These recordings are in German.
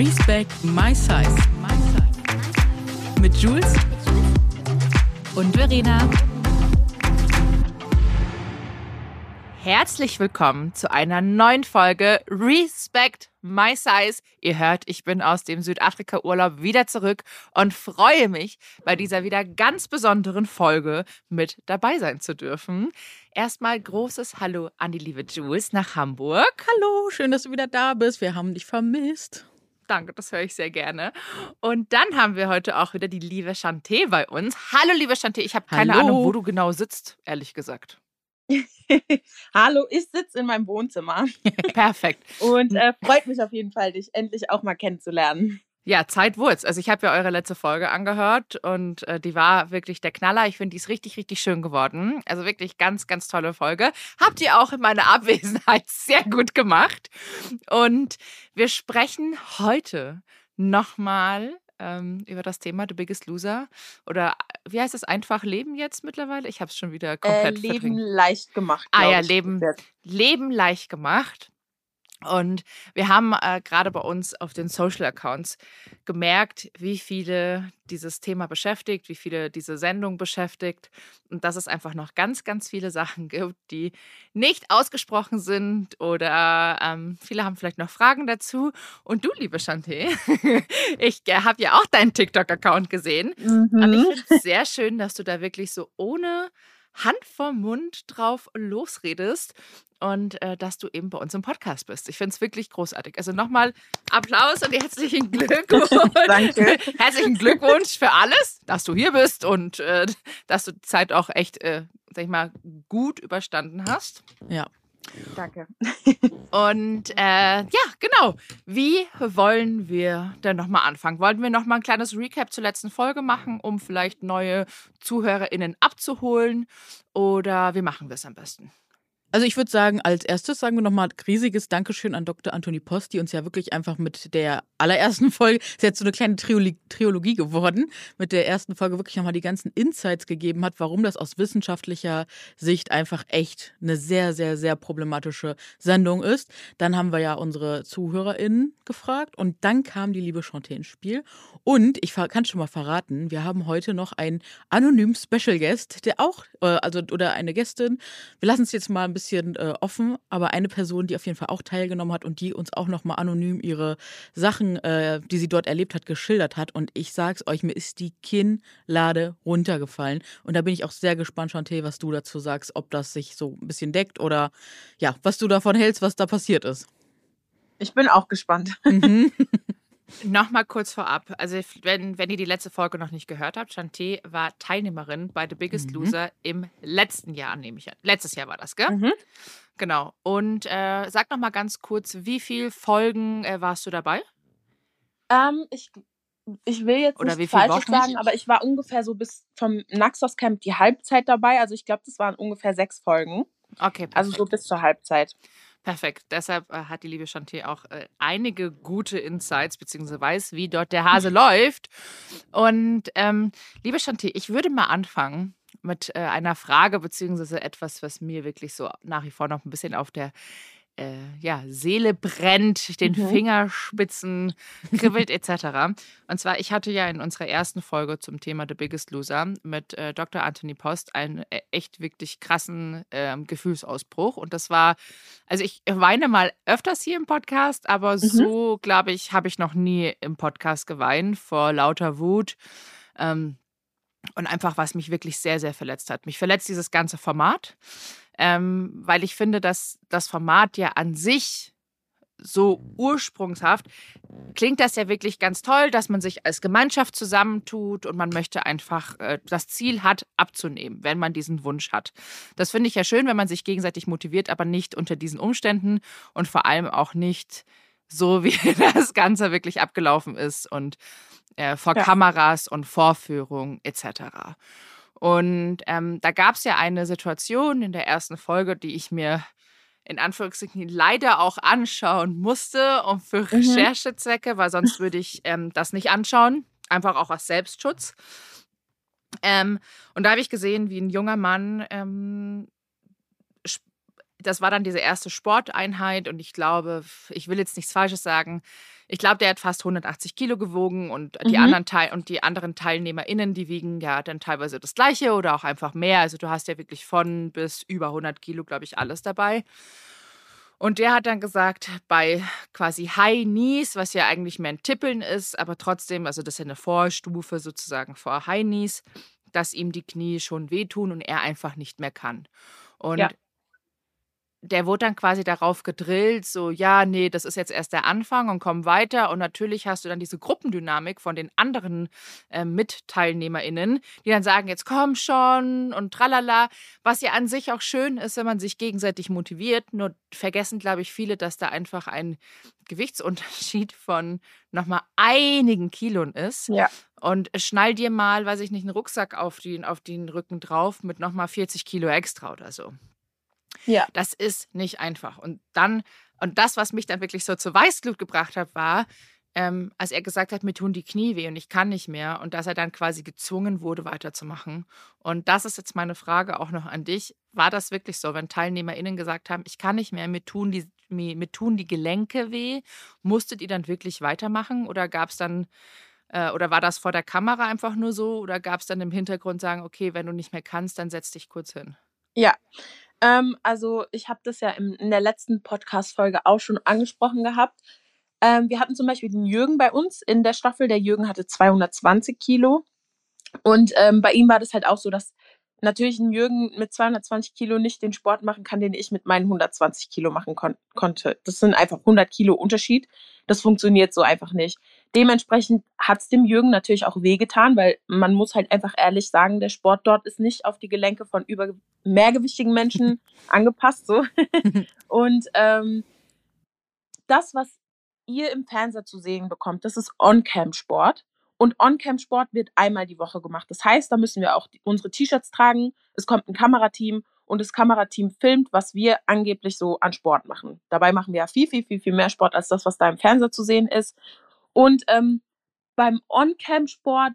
Respect My Size. Mit Jules und Verena. Herzlich willkommen zu einer neuen Folge Respect My Size. Ihr hört, ich bin aus dem Südafrika-Urlaub wieder zurück und freue mich, bei dieser wieder ganz besonderen Folge mit dabei sein zu dürfen. Erstmal großes Hallo an die liebe Jules nach Hamburg. Hallo, schön, dass du wieder da bist. Wir haben dich vermisst. Danke, das höre ich sehr gerne. Und dann haben wir heute auch wieder die liebe Chanté bei uns. Hallo, liebe Chanté. Ich habe keine Hallo. Ahnung, wo du genau sitzt, ehrlich gesagt. Hallo, ich sitze in meinem Wohnzimmer Perfekt. und äh, freut mich auf jeden Fall, dich endlich auch mal kennenzulernen. Ja, Zeit wird's. Also ich habe ja eure letzte Folge angehört und äh, die war wirklich der Knaller. Ich finde, die ist richtig, richtig schön geworden. Also wirklich ganz, ganz tolle Folge. Habt ihr auch in meiner Abwesenheit sehr gut gemacht. Und wir sprechen heute nochmal ähm, über das Thema The Biggest Loser. Oder äh, wie heißt es, einfach Leben jetzt mittlerweile? Ich habe es schon wieder Äh, komplett Leben verdrängt. leicht gemacht. Ah ja. Leben, Ja. Leben leicht gemacht. Und wir haben äh, gerade bei uns auf den Social Accounts gemerkt, wie viele dieses Thema beschäftigt, wie viele diese Sendung beschäftigt und dass es einfach noch ganz, ganz viele Sachen gibt, die nicht ausgesprochen sind oder ähm, viele haben vielleicht noch Fragen dazu. Und du, liebe Chanté, ich äh, habe ja auch deinen TikTok-Account gesehen und ich Mhm. finde es sehr schön, dass du da wirklich so ohne Hand vorm Mund drauf losredest und äh, dass du eben bei uns im Podcast bist. Ich finde es wirklich großartig. Also nochmal Applaus und herzlichen Glückwunsch. Danke. Herzlichen Glückwunsch für alles, dass du hier bist und äh, dass du die Zeit auch echt, äh, sag ich mal, gut überstanden hast. Ja. Danke. Und äh, ja, genau. Wie wollen wir denn nochmal anfangen? Wollen wir nochmal ein kleines Recap zur letzten Folge machen, um vielleicht neue ZuhörerInnen abzuholen? Oder wie machen wir es am besten? Also ich würde sagen, als erstes sagen wir nochmal riesiges Dankeschön an Dr. Anthony Post, die uns ja wirklich einfach mit der allerersten Folge, ist jetzt so eine kleine Triologie geworden, mit der ersten Folge wirklich nochmal die ganzen Insights gegeben hat, warum das aus wissenschaftlicher Sicht einfach echt eine sehr, sehr, sehr problematische Sendung ist. Dann haben wir ja unsere ZuhörerInnen gefragt und dann kam die liebe Chanté ins Spiel. Und ich kann schon mal verraten, wir haben heute noch einen anonymen Special Guest, der auch, äh, also oder eine Gästin, wir lassen es jetzt mal ein bisschen äh, offen, aber eine Person, die auf jeden Fall auch teilgenommen hat und die uns auch nochmal anonym ihre Sachen, äh, die sie dort erlebt hat, geschildert hat. Und ich sag's euch, mir ist die Kinnlade runtergefallen. Und da bin ich auch sehr gespannt, Chanté, was du dazu sagst, ob das sich so ein bisschen deckt oder ja, was du davon hältst, was da passiert ist. Ich bin auch gespannt. Mhm. Nochmal kurz vorab. Also, wenn, wenn ihr die letzte Folge noch nicht gehört habt, Chanté war Teilnehmerin bei The Biggest Mhm. Loser im letzten Jahr, nehme ich an. Letztes Jahr war das, gell? Mhm. Genau. Und äh, sag nochmal ganz kurz, wie viele Folgen äh, warst du dabei? Ähm, ich, ich will jetzt Oder wie nicht viele Falsches sagen, aber ich war ungefähr so bis vom Naxos Camp die Halbzeit dabei. Also ich glaube, das waren ungefähr sechs Folgen. Okay, perfekt. Also so bis zur Halbzeit. perfekt. Deshalb äh, hat die liebe Chanté auch äh, einige gute Insights, beziehungsweise weiß, wie dort der Hase läuft. Und ähm, liebe Chanté, ich würde mal anfangen mit äh, einer Frage, beziehungsweise etwas, was mir wirklich so nach wie vor noch ein bisschen auf der äh, ja, Seele brennt, den Mhm. Fingerspitzen kribbelt etc. Und zwar, ich hatte ja in unserer ersten Folge zum Thema The Biggest Loser mit äh, Dr. Anthony Post einen äh, echt wirklich krassen ähm, Gefühlsausbruch. Und das war, also ich weine mal öfters hier im Podcast, aber so, glaube ich, habe ich noch nie im Podcast geweint vor lauter Wut. Ähm, und einfach, was mich wirklich sehr, sehr verletzt hat. Mich verletzt dieses ganze Format, ähm, weil ich finde, dass das Format ja an sich so ursprungshaft klingt das ja wirklich ganz toll, dass man sich als Gemeinschaft zusammentut und man möchte einfach äh, das Ziel hat, abzunehmen, wenn man diesen Wunsch hat. Das finde ich ja schön, wenn man sich gegenseitig motiviert, aber nicht unter diesen Umständen und vor allem auch nicht so, wie das Ganze wirklich abgelaufen ist und äh, vor Ja. Kameras und Vorführung etc. Und ähm, da gab es ja eine Situation in der ersten Folge, die ich mir in Anführungszeichen leider auch anschauen musste und für Mhm. Recherchezwecke, weil sonst würde ich ähm, das nicht anschauen. Einfach auch aus Selbstschutz. Ähm, und da habe ich gesehen, wie ein junger Mann ähm, das war dann diese erste Sporteinheit und ich glaube, ich will jetzt nichts Falsches sagen. Ich glaube, der hat fast 180 Kilo gewogen und die Mhm. anderen Teil und die anderen TeilnehmerInnen, die wiegen ja dann teilweise das Gleiche oder auch einfach mehr. Also du hast ja wirklich von bis über 100 Kilo, glaube ich, alles dabei. Und der hat dann gesagt, bei quasi High Knees, was ja eigentlich mehr ein Tippeln ist, aber trotzdem, also das ist ja eine Vorstufe sozusagen vor High Knees, dass ihm die Knie schon wehtun und er einfach nicht mehr kann. Und Ja. Der wurde dann quasi darauf gedrillt, so, ja, nee, das ist jetzt erst der Anfang und komm weiter. Und natürlich hast du dann diese Gruppendynamik von den anderen äh, MitteilnehmerInnen, die dann sagen, jetzt komm schon und tralala, was ja an sich auch schön ist, wenn man sich gegenseitig motiviert. Nur vergessen, glaube ich, viele, dass da einfach ein Gewichtsunterschied von nochmal einigen Kilon ist. Ja. Und schnall dir mal, weiß ich nicht, einen Rucksack auf den, auf den Rücken drauf mit nochmal 40 Kilo extra oder so. Ja. Das ist nicht einfach. Und dann, und das, was mich dann wirklich so zur Weißglut gebracht hat, war, ähm, als er gesagt hat, mir tun die Knie weh und ich kann nicht mehr und dass er dann quasi gezwungen wurde, weiterzumachen. Und das ist jetzt meine Frage auch noch an dich. War das wirklich so, wenn TeilnehmerInnen gesagt haben, ich kann nicht mehr, mir tun die, mir, mir tun die Gelenke weh, musstet ihr dann wirklich weitermachen oder gab es dann, äh, oder war das vor der Kamera einfach nur so oder gab es dann im Hintergrund sagen, okay, wenn du nicht mehr kannst, dann setz dich kurz hin? Ja, ähm, also ich habe das ja im, in der letzten Podcast-Folge auch schon angesprochen gehabt. Ähm, wir hatten zum Beispiel den Jürgen bei uns in der Staffel. Der Jürgen hatte 220 Kilo. Und ähm, bei ihm war das halt auch so, dass natürlich ein Jürgen mit 220 Kilo nicht den Sport machen kann, den ich mit meinen 120 Kilo machen kon konnte. Das sind einfach 100 Kilo Unterschied. Das funktioniert so einfach nicht. Dementsprechend hat es dem Jürgen natürlich auch wehgetan, weil man muss halt einfach ehrlich sagen, der Sport dort ist nicht auf die Gelenke von über mehrgewichtigen Menschen angepasst. So. Und ähm, das, was ihr im Fernseher zu sehen bekommt, das ist On-Cam-Sport. Und On-Cam-Sport wird einmal die Woche gemacht. Das heißt, da müssen wir auch unsere T-Shirts tragen. Es kommt ein Kamerateam und das Kamerateam filmt, was wir angeblich so an Sport machen. Dabei machen wir ja viel, viel, viel, viel mehr Sport als das, was da im Fernseher zu sehen ist. Und ähm, beim On-Cam-Sport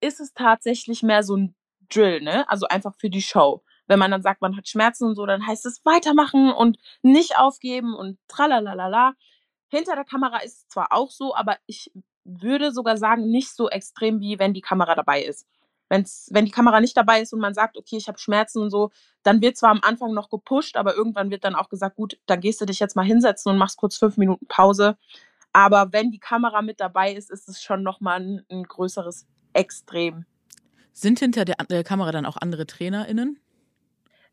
ist es tatsächlich mehr so ein Drill, ne? Also einfach für die Show. Wenn man dann sagt, man hat Schmerzen und so, dann heißt es weitermachen und nicht aufgeben und tralalala. Hinter der Kamera ist es zwar auch so, aber ich würde sogar sagen, nicht so extrem, wie wenn die Kamera dabei ist. Wenn's, wenn die Kamera nicht dabei ist und man sagt, okay, ich habe Schmerzen und so, dann wird zwar am Anfang noch gepusht, aber irgendwann wird dann auch gesagt, gut, dann gehst du dich jetzt mal hinsetzen und machst kurz fünf Minuten Pause. Aber wenn die Kamera mit dabei ist, ist es schon nochmal ein, ein größeres Extrem. Sind hinter der, der Kamera dann auch andere TrainerInnen?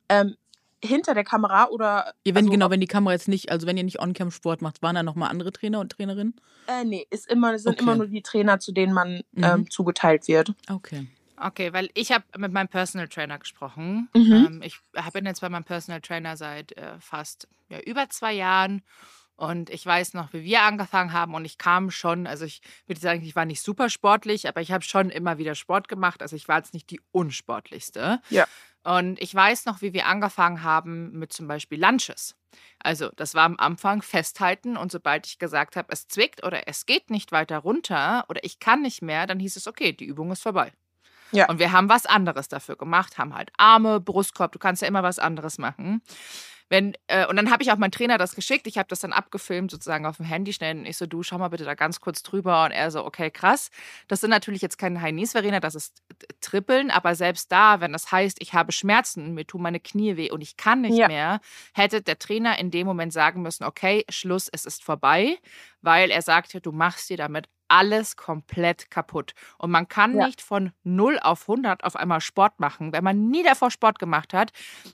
Ähm, hinter der Kamera oder. Ja, wenn, also, genau, wenn die Kamera jetzt nicht, also wenn ihr nicht On-Cam-Sport macht, waren da nochmal andere Trainer und Trainerinnen? Äh, nee, ist immer, sind Okay. immer nur die Trainer, zu denen man Mhm. ähm, zugeteilt wird. Okay. Okay, weil ich habe mit meinem Personal Trainer gesprochen. Mhm. Ähm, ich bin jetzt bei meinem Personal Trainer seit äh, fast ja, über zwei Jahren. Und ich weiß noch, wie wir angefangen haben und ich kam schon, also ich würde sagen, ich war nicht super sportlich, aber ich habe schon immer wieder Sport gemacht. Also ich war jetzt nicht die unsportlichste. Ja. Und ich weiß noch, wie wir angefangen haben mit zum Beispiel Lunches. Also das war am Anfang festhalten und sobald ich gesagt habe, es zwickt oder es geht nicht weiter runter oder ich kann nicht mehr, dann hieß es, okay, die Übung ist vorbei. Ja. Und wir haben was anderes dafür gemacht, haben halt Arme, Brustkorb, du kannst ja immer was anderes machen. Wenn, äh, und dann habe ich auch meinen Trainer das geschickt. Ich habe das dann abgefilmt, sozusagen auf dem Handy schnell. Und ich so, du, schau mal bitte da ganz kurz drüber. Und er so, okay, krass. Das sind natürlich jetzt keine High Knees, Verena, das ist Trippeln. Aber selbst da, wenn das heißt, ich habe Schmerzen, mir tun meine Knie weh und ich kann nicht Ja. mehr, hätte der Trainer in dem Moment sagen müssen, okay, Schluss, es ist vorbei. Weil er sagte, du machst dir damit alles komplett kaputt. Und man kann Ja. nicht von 0 auf 100 auf einmal Sport machen. Wenn man nie davor Sport gemacht hat,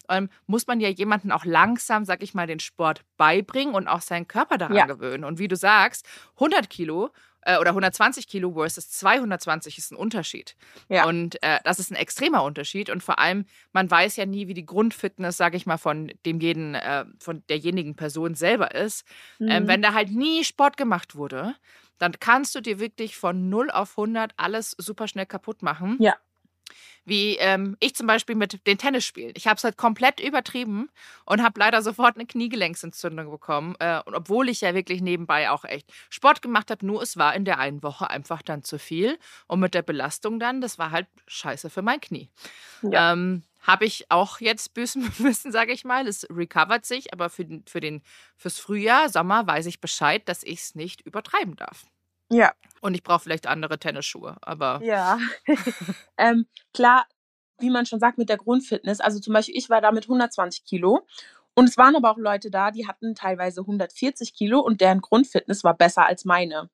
ähm, muss man ja jemanden auch langsam, sag ich mal, den Sport beibringen und auch seinen Körper daran Ja. gewöhnen. Und wie du sagst, 100 Kilo äh, oder 120 Kilo versus 220 ist ein Unterschied. Ja. Und äh, das ist ein extremer Unterschied. Und vor allem, man weiß ja nie, wie die Grundfitness, sag ich mal, von dem jeden, äh, von derjenigen Person selber ist. Ähm, Mhm. wenn da halt nie Sport gemacht wurde, dann kannst du dir wirklich von 0 auf 100 alles super schnell kaputt machen. Ja. Wie ähm, ich zum Beispiel mit den Tennisspielen. Ich habe es halt komplett übertrieben und habe leider sofort eine Kniegelenksentzündung bekommen. Äh, und obwohl ich ja wirklich nebenbei auch echt Sport gemacht habe, nur es war in der einen Woche einfach dann zu viel. Und mit der Belastung dann, das war halt scheiße für mein Knie. Ja. Ähm, habe ich auch jetzt büßen müssen, sage ich mal. Es recovert sich, aber für, den, für den, fürs Frühjahr, Sommer weiß ich Bescheid, dass ich es nicht übertreiben darf. Ja. Und ich brauche vielleicht andere Tennisschuhe, aber. Ja. ähm, klar, wie man schon sagt, mit der Grundfitness. Also zum Beispiel, ich war da mit 120 Kilo. Und es waren aber auch Leute da, die hatten teilweise 140 Kilo und deren Grundfitness war besser als meine.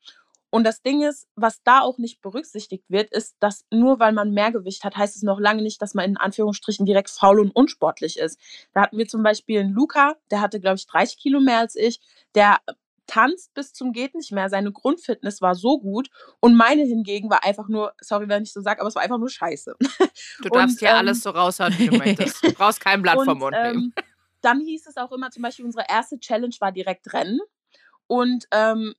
Und das Ding ist, was da auch nicht berücksichtigt wird, ist, dass nur weil man mehr Gewicht hat, heißt es noch lange nicht, dass man in Anführungsstrichen direkt faul und unsportlich ist. Da hatten wir zum Beispiel einen Luca, der hatte, glaube ich, 30 Kilo mehr als ich. Der tanzt bis zum geht nicht mehr. Seine Grundfitness war so gut und meine hingegen war einfach nur, sorry, wenn ich so sage, aber es war einfach nur Scheiße. Du darfst hier ähm, alles so raushauen, wie du möchtest. Du brauchst kein Blatt und, vom Mund nehmen. Ähm, dann hieß es auch immer, zum Beispiel unsere erste Challenge war direkt Rennen und ähm,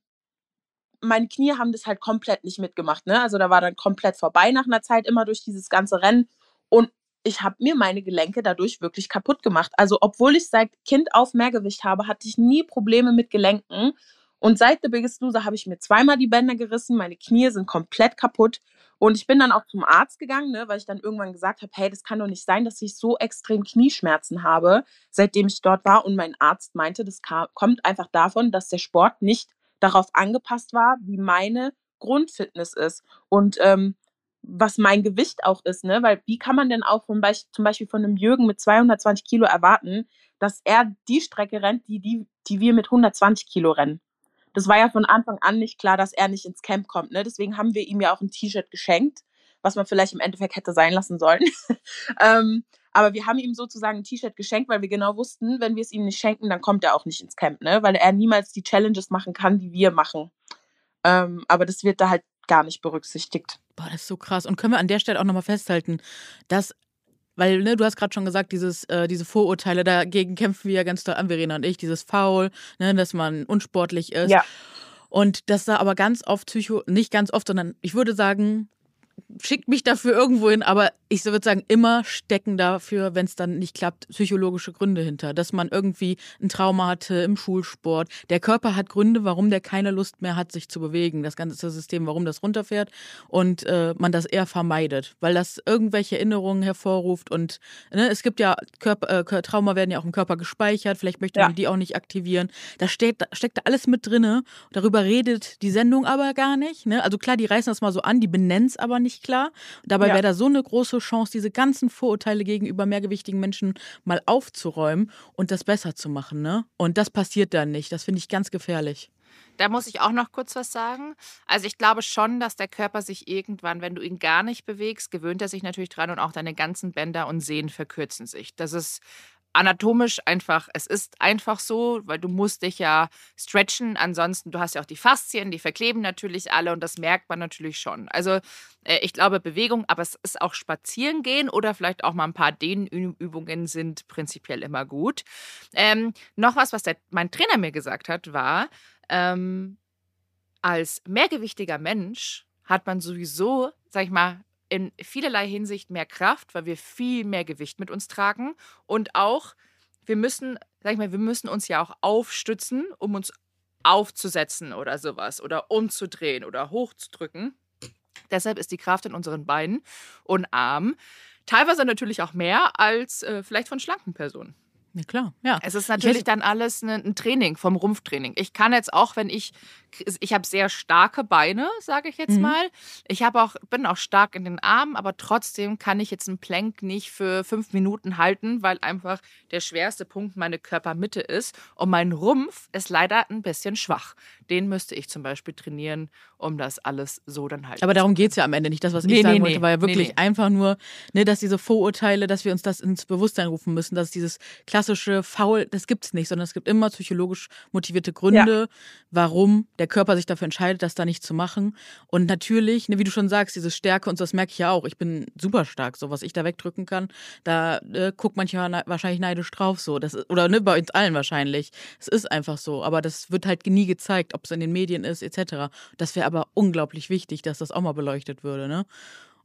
meine Knie haben das halt komplett nicht mitgemacht. Ne? Also da war dann komplett vorbei nach einer Zeit immer durch dieses ganze Rennen. Und ich habe mir meine Gelenke dadurch wirklich kaputt gemacht. Also obwohl ich seit Kind auf Mehrgewicht habe, hatte ich nie Probleme mit Gelenken. Und seit The Biggest Loser habe ich mir zweimal die Bänder gerissen, meine Knie sind komplett kaputt. Und ich bin dann auch zum Arzt gegangen, ne, weil ich dann irgendwann gesagt habe, hey, das kann doch nicht sein, dass ich so extrem Knieschmerzen habe, seitdem ich dort war. Und mein Arzt meinte, das kam, kommt einfach davon, dass der Sport nicht darauf angepasst war, wie meine Grundfitness ist und ähm, was mein Gewicht auch ist, ne? Weil wie kann man denn auch von Be zum Beispiel von einem Jürgen mit 220 Kilo erwarten, dass er die Strecke rennt, die, die, die wir mit 120 Kilo rennen? Das war ja von Anfang an nicht klar, dass er nicht ins Camp kommt. Ne? Deswegen haben wir ihm ja auch ein T-Shirt geschenkt, was man vielleicht im Endeffekt hätte sein lassen sollen. ähm, aber wir haben ihm sozusagen ein T-Shirt geschenkt, weil wir genau wussten, wenn wir es ihm nicht schenken, dann kommt er auch nicht ins Camp, ne? Weil er niemals die Challenges machen kann, die wir machen. Ähm, aber das wird da halt gar nicht berücksichtigt. Boah, das ist so krass. Und können wir an der Stelle auch nochmal festhalten, dass weil, ne, du hast gerade schon gesagt, dieses, äh, diese Vorurteile, dagegen kämpfen wir ja ganz doll an, Verena und ich, dieses Faul, ne, dass man unsportlich ist. Ja. Und dass da aber ganz oft Psycho, nicht ganz oft, sondern ich würde sagen, schickt mich dafür irgendwo hin, aber ich würde sagen, immer stecken dafür, wenn es dann nicht klappt, psychologische Gründe hinter. Dass man irgendwie ein Trauma hatte im Schulsport. Der Körper hat Gründe, warum der keine Lust mehr hat, sich zu bewegen. Das ganze System, warum das runterfährt und äh, man das eher vermeidet, weil das irgendwelche Erinnerungen hervorruft. Und ne, es gibt ja Körper, äh, Trauma werden ja auch im Körper gespeichert. Vielleicht möchte man ja. die auch nicht aktivieren. Da steht, steckt da alles mit drinne. Darüber redet die Sendung aber gar nicht. Ne? Also klar, die reißen das mal so an, die benennen es aber nicht klar. dabei ja. wäre da so eine große große Chance, diese ganzen Vorurteile gegenüber mehrgewichtigen Menschen mal aufzuräumen und das besser zu machen. Ne? Und das passiert dann nicht. Das finde ich ganz gefährlich. Da muss ich auch noch kurz was sagen. Also ich glaube schon, dass der Körper sich irgendwann, wenn du ihn gar nicht bewegst, gewöhnt er sich natürlich dran und auch deine ganzen Bänder und Sehnen verkürzen sich. Das ist anatomisch einfach, es ist einfach so, weil du musst dich ja stretchen. Ansonsten, du hast ja auch die Faszien, die verkleben natürlich alle und das merkt man natürlich schon. Also äh, ich glaube Bewegung, aber es ist auch Spazieren gehen oder vielleicht auch mal ein paar Dehnübungen sind prinzipiell immer gut. Ähm, noch was, was der, mein Trainer mir gesagt hat, war, ähm, als mehrgewichtiger Mensch hat man sowieso, sag ich mal, in vielerlei Hinsicht mehr Kraft, weil wir viel mehr Gewicht mit uns tragen und auch wir müssen, sag ich mal, wir müssen uns ja auch aufstützen, um uns aufzusetzen oder sowas oder umzudrehen oder hochzudrücken. Deshalb ist die Kraft in unseren Beinen und Armen teilweise natürlich auch mehr als äh, vielleicht von schlanken Personen. Ja, klar, ja. Es ist natürlich dann alles ne, ein Training vom Rumpftraining. Ich kann jetzt auch, wenn ich, ich habe sehr starke Beine, sage ich jetzt mhm. mal. Ich habe auch, bin auch stark in den Armen, aber trotzdem kann ich jetzt einen Plank nicht für fünf Minuten halten, weil einfach der schwerste Punkt meine Körpermitte ist. Und mein Rumpf ist leider ein bisschen schwach. Den müsste ich zum Beispiel trainieren, um das alles so dann halt. Aber darum geht es ja am Ende nicht. Das, was nee, ich sagen nee, wollte, war ja wirklich nee, einfach nur, ne, dass diese Vorurteile, dass wir uns das ins Bewusstsein rufen müssen, dass dieses klassische klassische Faul, das gibt es nicht, sondern es gibt immer psychologisch motivierte Gründe, ja. warum der Körper sich dafür entscheidet, das da nicht zu machen. Und natürlich, ne, wie du schon sagst, diese Stärke und so, das merke ich ja auch. Ich bin super stark, so was ich da wegdrücken kann. Da äh, guckt manchmal ne, wahrscheinlich neidisch drauf, so. Das, oder ne, bei uns allen wahrscheinlich. Es ist einfach so. Aber das wird halt nie gezeigt, ob es in den Medien ist, etc. Das wäre aber unglaublich wichtig, dass das auch mal beleuchtet würde, ne?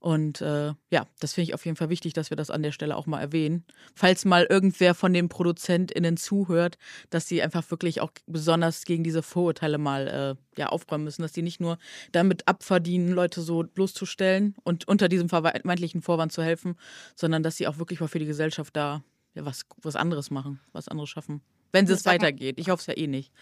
Und äh, ja, das finde ich auf jeden Fall wichtig, dass wir das an der Stelle auch mal erwähnen. Falls mal irgendwer von den ProduzentInnen zuhört, dass sie einfach wirklich auch besonders gegen diese Vorurteile mal äh, ja, aufräumen müssen, dass die nicht nur damit abverdienen, Leute so bloßzustellen und unter diesem vermeintlichen Vorwand zu helfen, sondern dass sie auch wirklich mal für die Gesellschaft da ja, was, was anderes machen, was anderes schaffen. Wenn es weitergeht. Ich hoffe es ja eh nicht.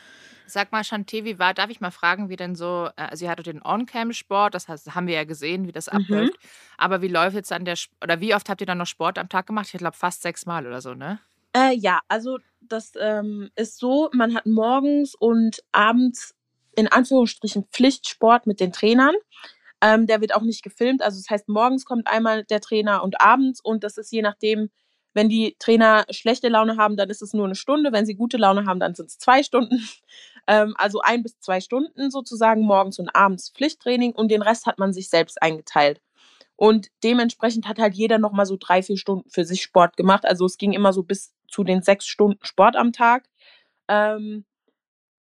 Sag mal, Chanté, wie war, darf ich mal fragen, wie denn so, äh, sie hatte den On-Cam-Sport, das heißt, haben wir ja gesehen, wie das mhm. abläuft. Aber wie läuft jetzt dann der, oder wie oft habt ihr dann noch Sport am Tag gemacht? Ich glaube fast sechs Mal oder so, ne? Äh, ja, also das ähm, ist so, man hat morgens und abends in Anführungsstrichen Pflichtsport mit den Trainern. Ähm, der wird auch nicht gefilmt. Also das heißt, morgens kommt einmal der Trainer und abends und das ist je nachdem, wenn die Trainer schlechte Laune haben, dann ist es nur eine Stunde. Wenn sie gute Laune haben, dann sind es zwei Stunden. Ähm, also ein bis zwei Stunden sozusagen morgens und abends Pflichttraining und den Rest hat man sich selbst eingeteilt. Und dementsprechend hat halt jeder nochmal so drei, vier Stunden für sich Sport gemacht. Also es ging immer so bis zu den sechs Stunden Sport am Tag. Ähm,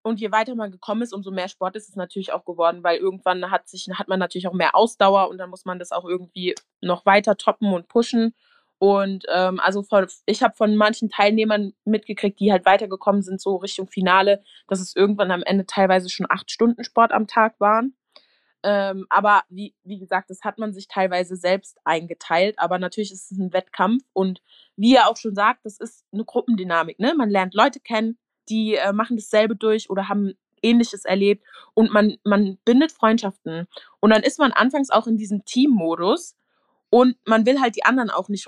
und je weiter man gekommen ist, umso mehr Sport ist es natürlich auch geworden, weil irgendwann hat sich, hat man natürlich auch mehr Ausdauer und dann muss man das auch irgendwie noch weiter toppen und pushen. Und ähm, also von, ich habe von manchen Teilnehmern mitgekriegt, die halt weitergekommen sind, so Richtung Finale, dass es irgendwann am Ende teilweise schon acht Stunden Sport am Tag waren. Ähm, aber wie, wie gesagt, das hat man sich teilweise selbst eingeteilt. Aber natürlich ist es ein Wettkampf. Und wie er auch schon sagt, das ist eine Gruppendynamik. Ne? Man lernt Leute kennen, die äh, machen dasselbe durch oder haben Ähnliches erlebt. Und man, man bindet Freundschaften. Und dann ist man anfangs auch in diesem Teammodus. Und man will halt die anderen auch nicht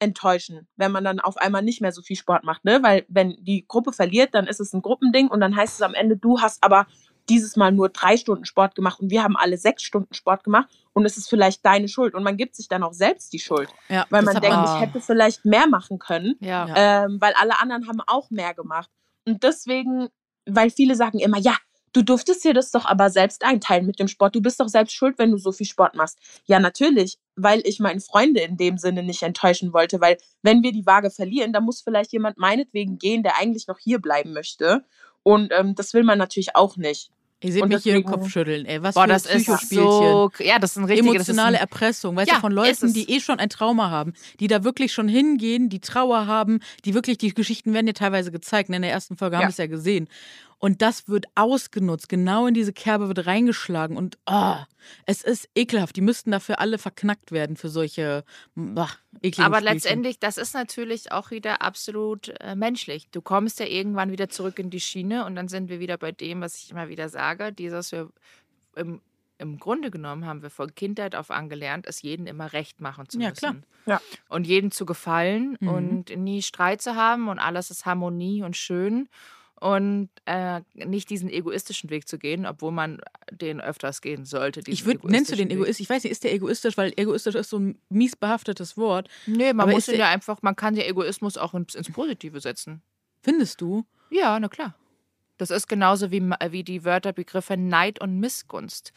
enttäuschen, wenn man dann auf einmal nicht mehr so viel Sport macht, ne? Weil wenn die Gruppe verliert, dann ist es ein Gruppending und dann heißt es am Ende, du hast aber dieses Mal nur drei Stunden Sport gemacht und wir haben alle sechs Stunden Sport gemacht und es ist vielleicht deine Schuld und man gibt sich dann auch selbst die Schuld, ja, weil man denkt, ich hätte vielleicht mehr machen können, ja. ähm, weil alle anderen haben auch mehr gemacht und deswegen, weil viele sagen immer, ja, du durftest dir das doch aber selbst einteilen mit dem Sport. Du bist doch selbst schuld, wenn du so viel Sport machst. Ja, natürlich, weil ich meine Freunde in dem Sinne nicht enttäuschen wollte, weil wenn wir die Waage verlieren, dann muss vielleicht jemand meinetwegen gehen, der eigentlich noch hier bleiben möchte. Und ähm, das will man natürlich auch nicht. Ihr seht und mich hier den Kopf schütteln, ey. Was Boah, für das ist so, ja, das ist ein richtiger, emotionale ein, Erpressung, weißt ja, du, von Leuten, die eh schon ein Trauma haben, die da wirklich schon hingehen, die Trauer haben, die wirklich, die Geschichten werden ja teilweise gezeigt. Ne, in der ersten Folge ja. haben wir es ja gesehen. Und das wird ausgenutzt. Genau in diese Kerbe wird reingeschlagen. Und oh, es ist ekelhaft. Die müssten dafür alle verknackt werden für solche bah, ekligen Aber Spielchen. letztendlich, das ist natürlich auch wieder absolut äh, menschlich. Du kommst ja irgendwann wieder zurück in die Schiene und dann sind wir wieder bei dem, was ich immer wieder sage, dieses wir im, im Grunde genommen haben wir von Kindheit auf angelernt, es jedem immer recht machen zu müssen. Ja, klar. Ja. Und jedem zu gefallen mhm. und nie Streit zu haben und alles ist Harmonie und schön und äh, nicht diesen egoistischen Weg zu gehen, obwohl man den öfters gehen sollte. Ich würde, nennst du den egoistisch? Ich weiß nicht, ist der egoistisch, weil egoistisch ist so ein mies behaftetes Wort. Nee, man muss ihn ja einfach, man kann ja Egoismus auch ins, ins Positive setzen. Findest du? Ja, na klar. Das ist genauso wie, wie die Wörterbegriffe Neid und Missgunst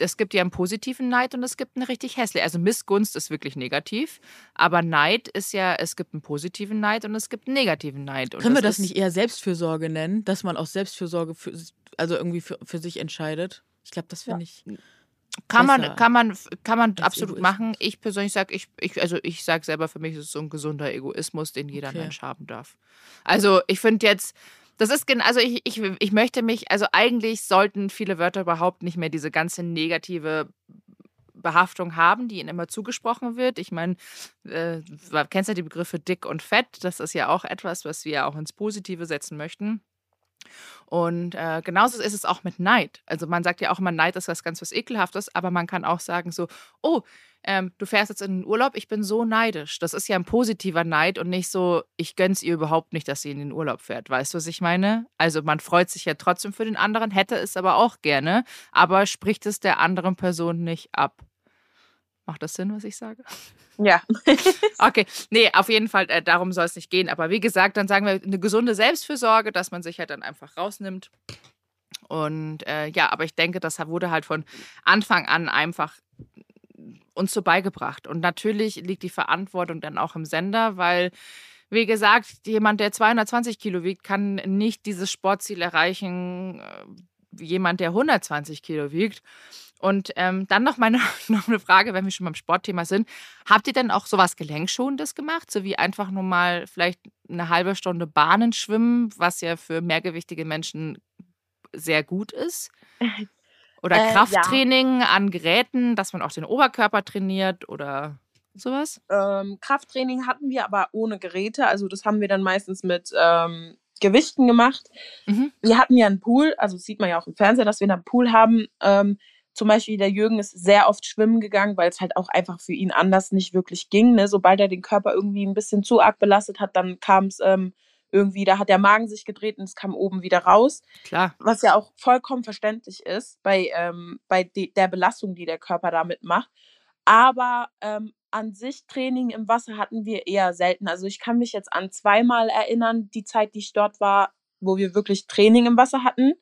es gibt ja einen positiven Neid und es gibt einen richtig hässlichen. Also Missgunst ist wirklich negativ, aber Neid ist ja, es gibt einen positiven Neid und es gibt einen negativen Neid. Und Können das wir das nicht eher Selbstfürsorge nennen, dass man aus Selbstfürsorge für, also irgendwie für, für sich entscheidet? Ich glaube, das finde ja. ich. Kann man, kann man, kann man absolut machen. Ich persönlich sage, ich, ich, also ich sage selber, für mich ist es so ein gesunder Egoismus, den jeder okay. Mensch haben darf. Also ich finde jetzt, das ist, also ich, ich, ich möchte mich, also eigentlich sollten viele Wörter überhaupt nicht mehr diese ganze negative Behaftung haben, die ihnen immer zugesprochen wird. Ich meine, äh, kennst ja die Begriffe dick und fett. Das ist ja auch etwas, was wir auch ins Positive setzen möchten. Und äh, genauso ist es auch mit Neid. Also man sagt ja auch immer, Neid ist was ganz was Ekelhaftes, aber man kann auch sagen so, oh, ähm, du fährst jetzt in den Urlaub, ich bin so neidisch. Das ist ja ein positiver Neid und nicht so, ich gönn's ihr überhaupt nicht, dass sie in den Urlaub fährt. Weißt du, was ich meine? Also man freut sich ja trotzdem für den anderen, hätte es aber auch gerne, aber spricht es der anderen Person nicht ab. Macht das Sinn, was ich sage? Ja. okay, nee, auf jeden Fall, äh, darum soll es nicht gehen. Aber wie gesagt, dann sagen wir eine gesunde Selbstfürsorge, dass man sich halt dann einfach rausnimmt. Und äh, ja, aber ich denke, das wurde halt von Anfang an einfach uns so beigebracht. Und natürlich liegt die Verantwortung dann auch im Sender, weil, wie gesagt, jemand, der 220 Kilo wiegt, kann nicht dieses Sportziel erreichen, äh, jemand, der 120 Kilo wiegt. Und ähm, dann noch, meine, noch eine Frage, wenn wir schon beim Sportthema sind. Habt ihr denn auch sowas Gelenkschonendes gemacht? So wie einfach nur mal vielleicht eine halbe Stunde Bahnen schwimmen, was ja für mehrgewichtige Menschen sehr gut ist? Oder Äh, ja. Krafttraining an Geräten, dass man auch den Oberkörper trainiert oder sowas? Ähm, Krafttraining hatten wir aber ohne Geräte. Also das haben wir dann meistens mit ähm, Gewichten gemacht. Mhm. Wir hatten ja einen Pool, also das sieht man ja auch im Fernseher, dass wir einen Pool haben. Ähm, zum Beispiel der Jürgen ist sehr oft schwimmen gegangen, weil es halt auch einfach für ihn anders nicht wirklich ging. Ne? Sobald er den Körper irgendwie ein bisschen zu arg belastet hat, dann kam es ähm, irgendwie, da hat der Magen sich gedreht und es kam oben wieder raus. Klar. was ja auch vollkommen verständlich ist bei, ähm, bei de der Belastung, die der Körper damit macht. Aber ähm, an sich Training im Wasser hatten wir eher selten. Also ich kann mich jetzt an zweimal erinnern, die Zeit, die ich dort war, wo wir wirklich Training im Wasser hatten.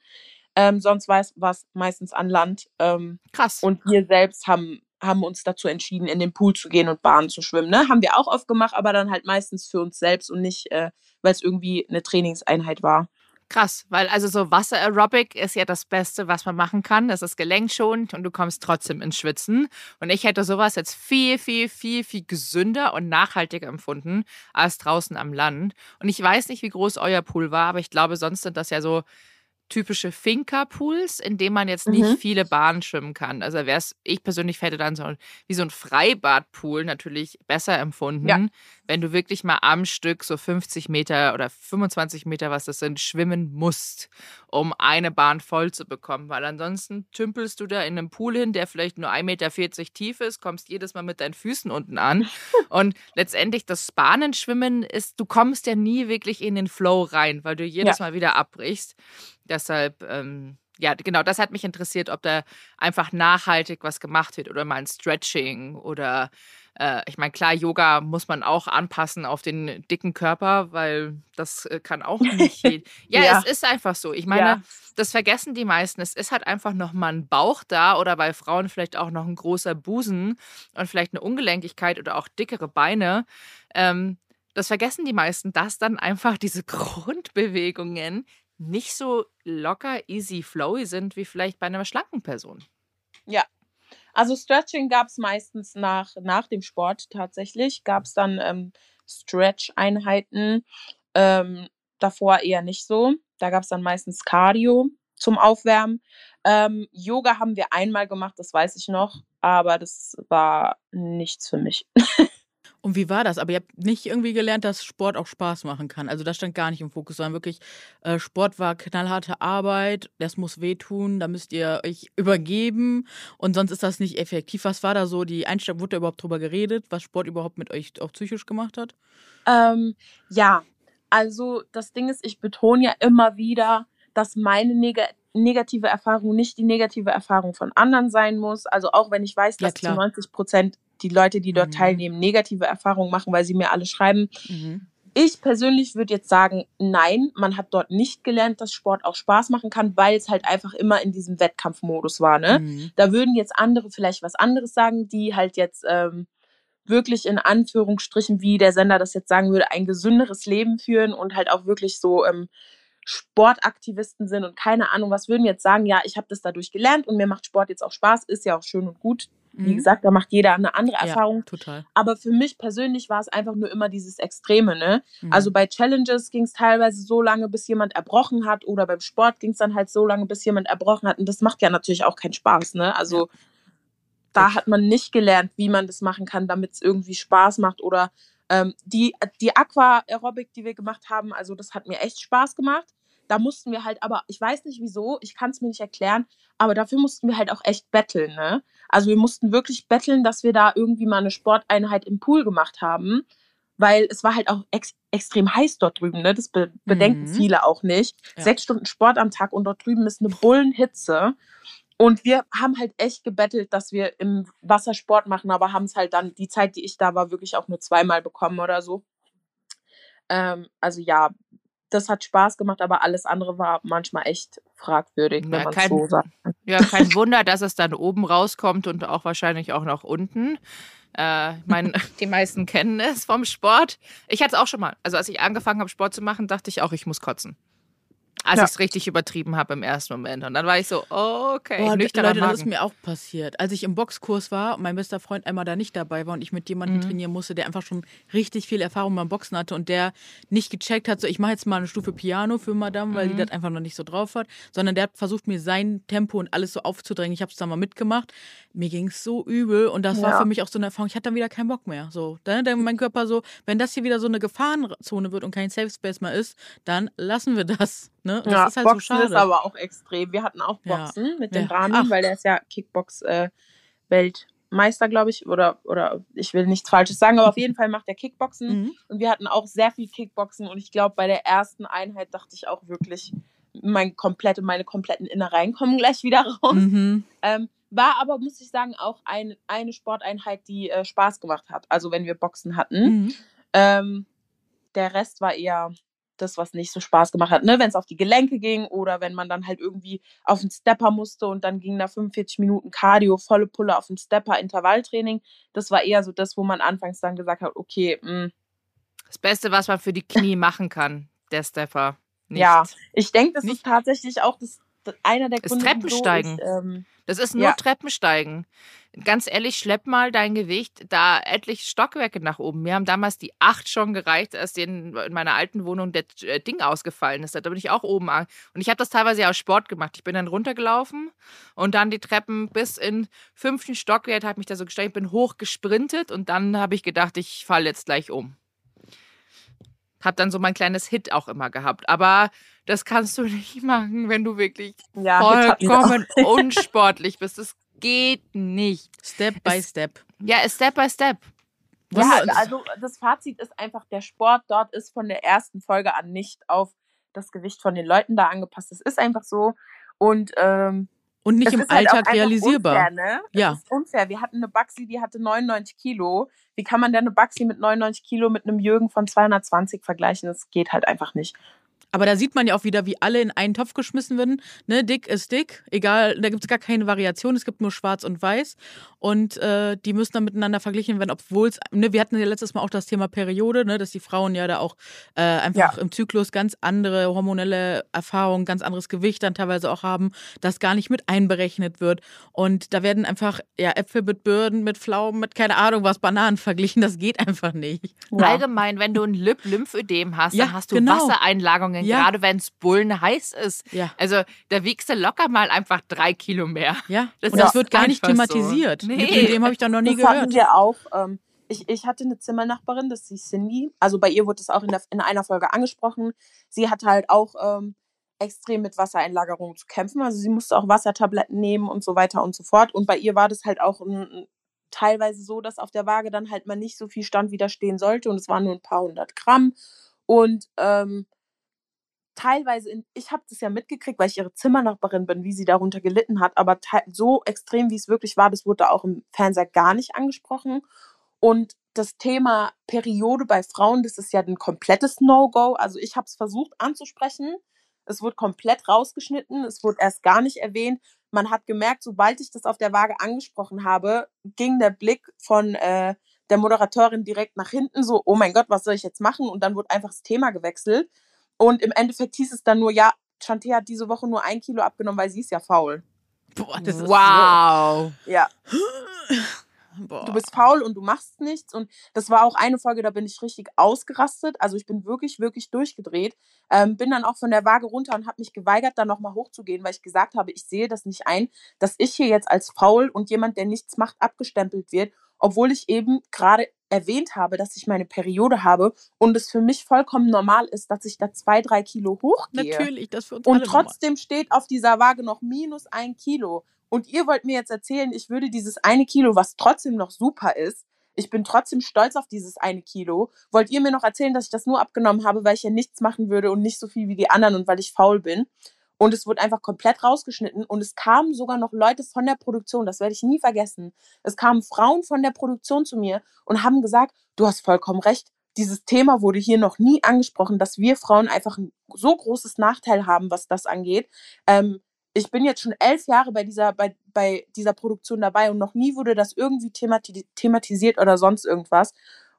Ähm, sonst war es was meistens an Land. Ähm, Krass. und wir selbst haben, haben uns dazu entschieden, in den Pool zu gehen und Bahnen zu schwimmen. Ne? Haben wir auch oft gemacht, aber dann halt meistens für uns selbst und nicht, äh, weil es irgendwie eine Trainingseinheit war. Krass, weil also so Wasseraerobic ist ja das Beste, was man machen kann. Das ist gelenkschonend und du kommst trotzdem ins Schwitzen. Und ich hätte sowas jetzt viel, viel, viel, viel gesünder und nachhaltiger empfunden als draußen am Land. Und ich weiß nicht, wie groß euer Pool war, aber ich glaube, sonst sind das ja so typische Finca-Pools, in denen man jetzt nicht Mhm. viele Bahnen schwimmen kann. Also wäre es, ich persönlich hätte dann so wie so ein Freibadpool natürlich besser empfunden, Ja. wenn du wirklich mal am Stück so 50 Meter oder 25 Meter, was das sind, schwimmen musst, um eine Bahn voll zu bekommen. Weil ansonsten tümpelst du da in einem Pool hin, der vielleicht nur 1,40 Meter tief ist, kommst jedes Mal mit deinen Füßen unten an. Und letztendlich das Bahnenschwimmen ist, du kommst ja nie wirklich in den Flow rein, weil du jedes Mal wieder abbrichst. Deshalb, ähm, ja, genau, das hat mich interessiert, ob da einfach nachhaltig was gemacht wird oder mal ein Stretching oder äh, ich meine, klar, Yoga muss man auch anpassen auf den dicken Körper, weil das äh, kann auch nicht. ja, Ja. es ist einfach so. Ich meine, Ja. das vergessen die meisten. Es ist halt einfach noch mal ein Bauch da oder bei Frauen vielleicht auch noch ein großer Busen und vielleicht eine Ungelenkigkeit oder auch dickere Beine. Ähm, das vergessen die meisten, dass dann einfach diese Grundbewegungen nicht so locker, easy, flowy sind wie vielleicht bei einer schlanken Person. Also Stretching gab es meistens nach, nach dem Sport tatsächlich. Gab es dann ähm, Stretch-Einheiten. Ähm, davor eher nicht so. Da gab es dann meistens Cardio zum Aufwärmen. Ähm, Yoga haben wir einmal gemacht, das weiß ich noch, aber das war nichts für mich. Und wie war das? Aber ihr habt nicht irgendwie gelernt, dass Sport auch Spaß machen kann. Also das stand gar nicht im Fokus, sondern wirklich, äh, Sport war knallharte Arbeit, das muss wehtun, da müsst ihr euch übergeben und sonst ist das nicht effektiv. Was war da so die Einstellung? Wurde da überhaupt drüber geredet, was Sport überhaupt mit euch auch psychisch gemacht hat? Ähm, ja, also das Ding ist, ich betone ja immer wieder, dass meine neg negative Erfahrung nicht die negative Erfahrung von anderen sein muss. Also auch wenn ich weiß, Ja, dass zu klar. 90 Prozent die Leute, die dort Mhm. teilnehmen, negative Erfahrungen machen, weil sie mir alle schreiben. Mhm. Ich persönlich würde jetzt sagen, nein, man hat dort nicht gelernt, dass Sport auch Spaß machen kann, weil es halt einfach immer in diesem Wettkampfmodus war. Ne? Mhm. Da würden jetzt andere vielleicht was anderes sagen, die halt jetzt ähm, wirklich in Anführungsstrichen, wie der Sender das jetzt sagen würde, ein gesünderes Leben führen und halt auch wirklich so ähm, Sportaktivisten sind und keine Ahnung, was würden jetzt sagen, ja, ich habe das dadurch gelernt und mir macht Sport jetzt auch Spaß, ist ja auch schön und gut. Wie Mhm. gesagt, da macht jeder eine andere Ja, Erfahrung. total. Aber für mich persönlich war es einfach nur immer dieses Extreme, ne? Mhm. Also bei Challenges ging es teilweise so lange, bis jemand erbrochen hat, oder beim Sport ging es dann halt so lange, bis jemand erbrochen hat. Und das macht ja natürlich auch keinen Spaß, ne? Also da hat man nicht gelernt, wie man das machen kann, damit es irgendwie Spaß macht. Oder ähm, die, die Aqua-Aerobic, die wir gemacht haben, also das hat mir echt Spaß gemacht. Da mussten wir halt aber, ich weiß nicht wieso, ich kann es mir nicht erklären, aber dafür mussten wir halt auch echt betteln, ne? Also wir mussten wirklich betteln, dass wir da irgendwie mal eine Sporteinheit im Pool gemacht haben, weil es war halt auch ex extrem heiß dort drüben, ne? Das be bedenken Mhm. viele auch nicht. Ja. Sechs Stunden Sport am Tag und dort drüben ist eine Bullenhitze. Und wir haben halt echt gebettelt, dass wir im Wasser Sport machen, aber haben es halt dann, die Zeit, die ich da war, wirklich auch nur zweimal bekommen oder so. Ähm, also ja, das hat Spaß gemacht, aber alles andere war manchmal echt fragwürdig, Ja, wenn man kein- so sagt. Ja, kein Wunder, dass es dann oben rauskommt und auch wahrscheinlich auch noch unten. Äh, ich meine, die meisten kennen es vom Sport. Ich hatte es auch schon mal. Also als ich angefangen habe, Sport zu machen, dachte ich auch, ich muss kotzen. Als Ja. ich es richtig übertrieben habe im ersten Moment. Und dann war ich so, okay, Boah, nüchterner Leute, das Magen. ist mir auch passiert. Als ich im Boxkurs war und mein bester Freund einmal da nicht dabei war und ich mit jemandem trainieren musste, der einfach schon richtig viel Erfahrung beim Boxen hatte und der nicht gecheckt hat, so ich mache jetzt mal eine Stufe Piano für Madame, weil die das einfach noch nicht so drauf hat, sondern der hat versucht, mir sein Tempo und alles so aufzudrängen. Ich habe es dann mal mitgemacht. Mir ging es so übel und das war Ja. für mich auch so eine Erfahrung. Ich hatte dann wieder keinen Bock mehr. So, dann, dann mein Körper so, wenn das hier wieder so eine Gefahrenzone wird und kein Safe Space mehr ist, dann lassen wir das. Ne? Das ja, ist halt Boxen so schade. ist aber auch extrem. Wir hatten auch Ja. Boxen mit Ja. dem Rahmen, Ach. weil der ist ja Kickbox-Weltmeister, glaube ich. Oder, oder ich will nichts Falsches sagen, aber auf jeden Fall macht er Kickboxen. Mhm. Und wir hatten auch sehr viel Kickboxen. Und ich glaube, bei der ersten Einheit dachte ich auch wirklich, mein komplette, meine kompletten Innereien kommen gleich wieder raus. Mhm. Ähm, war aber, muss ich sagen, auch ein, eine Sporteinheit, die äh, Spaß gemacht hat. Also wenn wir Boxen hatten. Mhm. Ähm, der Rest war eher das, was nicht so Spaß gemacht hat. Ne? Wenn es auf die Gelenke ging oder wenn man dann halt irgendwie auf den Stepper musste und dann ging da 45 Minuten Cardio, volle Pulle auf dem Stepper, Intervalltraining. Das war eher so das, wo man anfangs dann gesagt hat, okay, mh, Das Beste, was man für die Knie machen kann, der Stepper. Nicht. Ja. ich denke, das Nicht? ist tatsächlich auch das, das einer der Ist Gründe, Treppensteigen. wieso ich, ähm, Das ist nur Ja. Treppensteigen. Ganz ehrlich, schlepp mal dein Gewicht da etliche Stockwerke nach oben. Mir haben damals die acht schon gereicht, als in, in meiner alten Wohnung das äh, Ding ausgefallen ist. Da bin ich auch oben an. Und ich habe das teilweise ja aus Sport gemacht. Ich bin dann runtergelaufen und dann die Treppen bis in fünften Stockwerk, habe mich da so gestellt, bin hoch gesprintet und dann habe ich gedacht, ich falle jetzt gleich um. Hab dann so mein kleines Hit auch immer gehabt. Aber das kannst du nicht machen, wenn du wirklich ja, vollkommen unsportlich bist. Das geht nicht. Step by Es- Step. Ja, ist Step by Step. Ja, also das Fazit ist einfach, der Sport dort ist von der ersten Folge an nicht auf das Gewicht von den Leuten da angepasst. Das ist einfach so. Und ähm, Und nicht im halt Alltag einfach realisierbar. Unfair, ne? Ja. Es ist unfair. Wir hatten eine Baxi, die hatte 99 Kilo. Wie kann man denn eine Baxi mit 99 Kilo mit einem Jürgen von 220 vergleichen? Das geht halt einfach nicht. Aber da sieht man ja auch wieder, wie alle in einen Topf geschmissen werden. Ne, dick ist dick, egal, da gibt es gar keine Variation, es gibt nur schwarz und weiß. Und äh, die müssen dann miteinander verglichen werden, obwohl es, ne, wir hatten ja letztes Mal auch das Thema Periode, ne, dass die Frauen ja da auch äh, einfach Ja. im Zyklus ganz andere hormonelle Erfahrungen, ganz anderes Gewicht dann teilweise auch haben, das gar nicht mit einberechnet wird. Und da werden einfach ja, Äpfel mit Birnen, mit Pflaumen, mit keine Ahnung was, Bananen verglichen. Das geht einfach nicht. Allgemein, wenn du ein Lymp Lymphödem hast, Ja, dann hast du genau. Wassereinlagerungen, Ja. gerade wenn es bullen heiß ist. Ja. Also da wiegst du locker mal einfach drei Kilo mehr. Ja, Das und das wird gar nicht einfach so. thematisiert. Nee. Mit dem habe ich da noch nie das hatten gehört. wir auch. Ähm, ich, ich hatte eine Zimmernachbarin, das ist die Cindy. Also bei ihr wurde das auch in, der, in einer Folge angesprochen. Sie hat halt auch ähm, extrem mit Wassereinlagerungen zu kämpfen. Also sie musste auch Wassertabletten nehmen und so weiter und so fort. Und bei ihr war das halt auch ein, ein, teilweise so, dass auf der Waage dann halt mal nicht so viel Stand widerstehen sollte. Und es waren nur ein paar hundert Gramm. Und ähm, teilweise, in, ich habe das ja mitgekriegt, weil ich ihre Zimmernachbarin bin, wie sie darunter gelitten hat, aber so extrem, wie es wirklich war, das wurde auch im Fernseher gar nicht angesprochen. Und das Thema Periode bei Frauen, das ist ja ein komplettes No-Go. Also ich habe es versucht anzusprechen. Es wurde komplett rausgeschnitten. Es wurde erst gar nicht erwähnt. Man hat gemerkt, sobald ich das auf der Waage angesprochen habe, ging der Blick von äh, der Moderatorin direkt nach hinten, so, oh mein Gott, was soll ich jetzt machen? Und dann wurde einfach das Thema gewechselt. Und im Endeffekt hieß es dann nur, ja, Chanté hat diese Woche nur ein Kilo abgenommen, weil sie ist ja faul. Boah, das ist wow. Ja, so. Boah. du bist faul und du machst nichts. Und das war auch eine Folge, da bin ich richtig ausgerastet. Also ich bin wirklich, wirklich durchgedreht. Ähm, bin dann auch von der Waage runter und habe mich geweigert, da nochmal hochzugehen, weil ich gesagt habe, ich sehe das nicht ein, dass ich hier jetzt als faul und jemand, der nichts macht, abgestempelt wird, obwohl ich eben gerade erwähnt habe, dass ich meine Periode habe und es für mich vollkommen normal ist, dass ich da zwei, drei Kilo hochgehe. Natürlich, das für uns Und alle normal. trotzdem steht auf dieser Waage noch minus ein Kilo. Und ihr wollt mir jetzt erzählen, ich würde dieses eine Kilo, was trotzdem noch super ist, ich bin trotzdem stolz auf dieses eine Kilo, wollt ihr mir noch erzählen, dass ich das nur abgenommen habe, weil ich ja nichts machen würde und nicht so viel wie die anderen und weil ich faul bin. Und es wurde einfach komplett rausgeschnitten und es kamen sogar noch Leute von der Produktion, das werde ich nie vergessen. Es kamen Frauen von der Produktion zu mir und haben gesagt, du hast vollkommen recht, dieses Thema wurde hier noch nie angesprochen, dass wir Frauen einfach ein so großes Nachteil haben, was das angeht. Ähm, ich bin jetzt schon elf Jahre bei dieser, bei, bei dieser Produktion dabei und noch nie wurde das irgendwie themati thematisiert oder sonst irgendwas.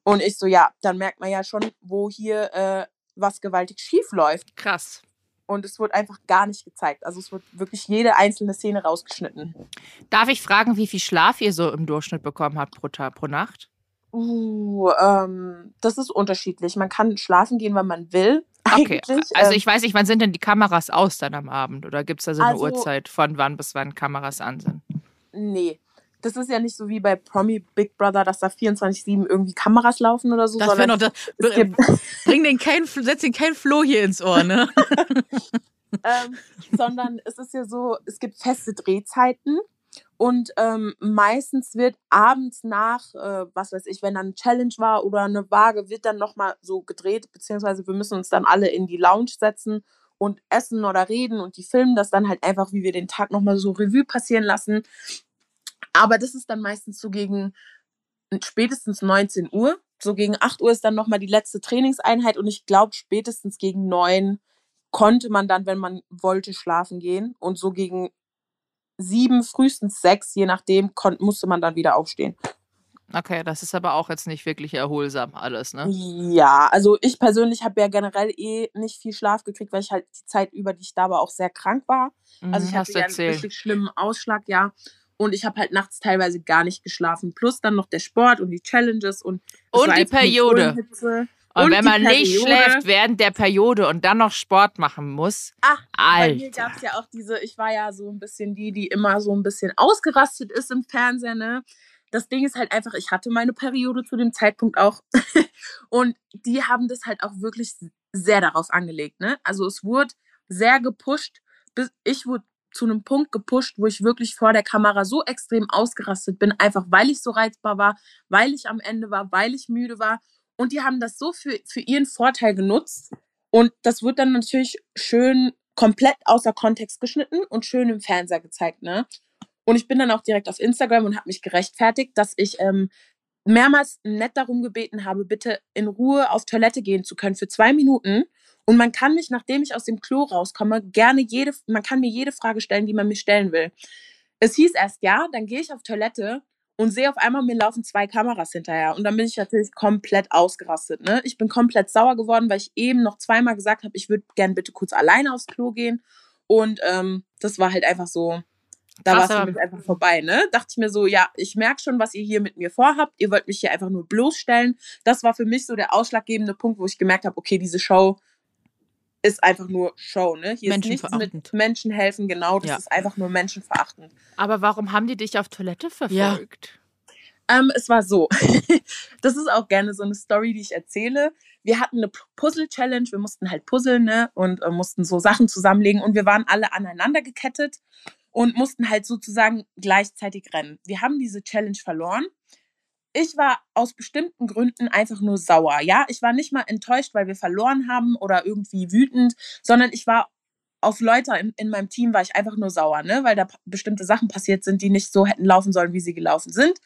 Und ich so, ja, dann merkt man ja schon, wo hier äh, was gewaltig schief läuft. Krass. Und es wird einfach gar nicht gezeigt. Also es wird wirklich jede einzelne Szene rausgeschnitten. Darf ich fragen, wie viel Schlaf ihr so im Durchschnitt bekommen habt pro, Tag, pro Nacht? Uh, ähm, das ist unterschiedlich. Man kann schlafen gehen, wenn man will. Okay, Eigentlich, also ähm, ich weiß nicht, wann sind denn die Kameras aus dann am Abend? Oder gibt es da so eine Also- Uhrzeit, von wann bis wann Kameras an sind? Nee. Das ist ja nicht so wie bei Promi Big Brother, dass da 24-7 irgendwie Kameras laufen oder so. Das wäre noch das. gibt, Bring den kein, setz den kein Floh hier ins Ohr, ne? ähm, sondern es ist ja so, es gibt feste Drehzeiten und ähm, meistens wird abends nach, äh, was weiß ich, wenn dann eine Challenge war oder eine Waage, wird dann nochmal so gedreht, beziehungsweise wir müssen uns dann alle in die Lounge setzen und essen oder reden und die filmen das dann halt einfach, wie wir den Tag nochmal so Revue passieren lassen. Aber das ist dann meistens so gegen spätestens 19 Uhr. So gegen 8 Uhr ist dann nochmal die letzte Trainingseinheit und ich glaube, spätestens gegen 9 konnte man dann, wenn man wollte, schlafen gehen. Und so gegen 7, frühestens 6, je nachdem, musste man dann wieder aufstehen. Okay, das ist aber auch jetzt nicht wirklich erholsam alles, ne? Ja, also ich persönlich habe ja generell eh nicht viel Schlaf gekriegt, weil ich halt die Zeit über, die ich da war, auch sehr krank war. Also Mhm, ich hast hatte ja einen richtig schlimmen Ausschlag, ja. Und ich habe halt nachts teilweise gar nicht geschlafen. Plus dann noch der Sport und die Challenges und Und die Periode. Und, Und wenn man nicht Periode. schläft während der Periode und dann noch Sport machen muss, Ah, Bei mir Alter. gab es ja auch diese, ich war ja so ein bisschen die, die immer so ein bisschen ausgerastet ist im Fernsehen, ne? Das Ding ist halt einfach, ich hatte meine Periode zu dem Zeitpunkt auch. und die haben das halt auch wirklich sehr darauf angelegt, ne? Also es wurde sehr gepusht, bis ich wurde zu einem Punkt gepusht, wo ich wirklich vor der Kamera so extrem ausgerastet bin, einfach weil ich so reizbar war, weil ich am Ende war, weil ich müde war. Und die haben das so für, für ihren Vorteil genutzt. Und das wird dann natürlich schön komplett außer Kontext geschnitten und schön im Fernseher gezeigt, ne? Und ich bin dann auch direkt auf Instagram und habe mich gerechtfertigt, dass ich ähm, mehrmals nett darum gebeten habe, bitte in Ruhe auf Toilette gehen zu können für zwei Minuten. Und man kann mich, nachdem ich aus dem Klo rauskomme, gerne jede, man kann mir jede Frage stellen, die man mir stellen will. Es hieß erst ja, dann gehe ich auf Toilette und sehe auf einmal, mir laufen zwei Kameras hinterher. Und dann bin ich natürlich komplett ausgerastet. Ne? Ich bin komplett sauer geworden, weil ich eben noch zweimal gesagt habe, ich würde gern bitte kurz alleine aufs Klo gehen. Und ähm, das war halt einfach so, da war es für mich einfach vorbei. Ne? Dachte ich mir so, ja, ich merke schon, was ihr hier mit mir vorhabt. Ihr wollt mich hier einfach nur bloßstellen. Das war für mich so der ausschlaggebende Punkt, wo ich gemerkt habe, okay, diese Show ist einfach nur Show. Ne? Hier ist nichts mit Menschen helfen, genau. Das Ja. ist einfach nur menschenverachtend. Aber warum haben die dich auf Toilette verfolgt? Ähm, es war so. das ist auch gerne so eine Story, die ich erzähle. Wir hatten eine Puzzle-Challenge. Wir mussten halt puzzeln, ne? Und äh, mussten so Sachen zusammenlegen. Und wir waren alle aneinander gekettet und mussten halt sozusagen gleichzeitig rennen. Wir haben diese Challenge verloren. Ich war aus bestimmten Gründen einfach nur sauer. Ja, ich war nicht mal enttäuscht, weil wir verloren haben oder irgendwie wütend, sondern ich war auf Leute in, in meinem Team war ich einfach nur sauer, ne? weil da bestimmte Sachen passiert sind, die nicht so hätten laufen sollen, wie sie gelaufen sind.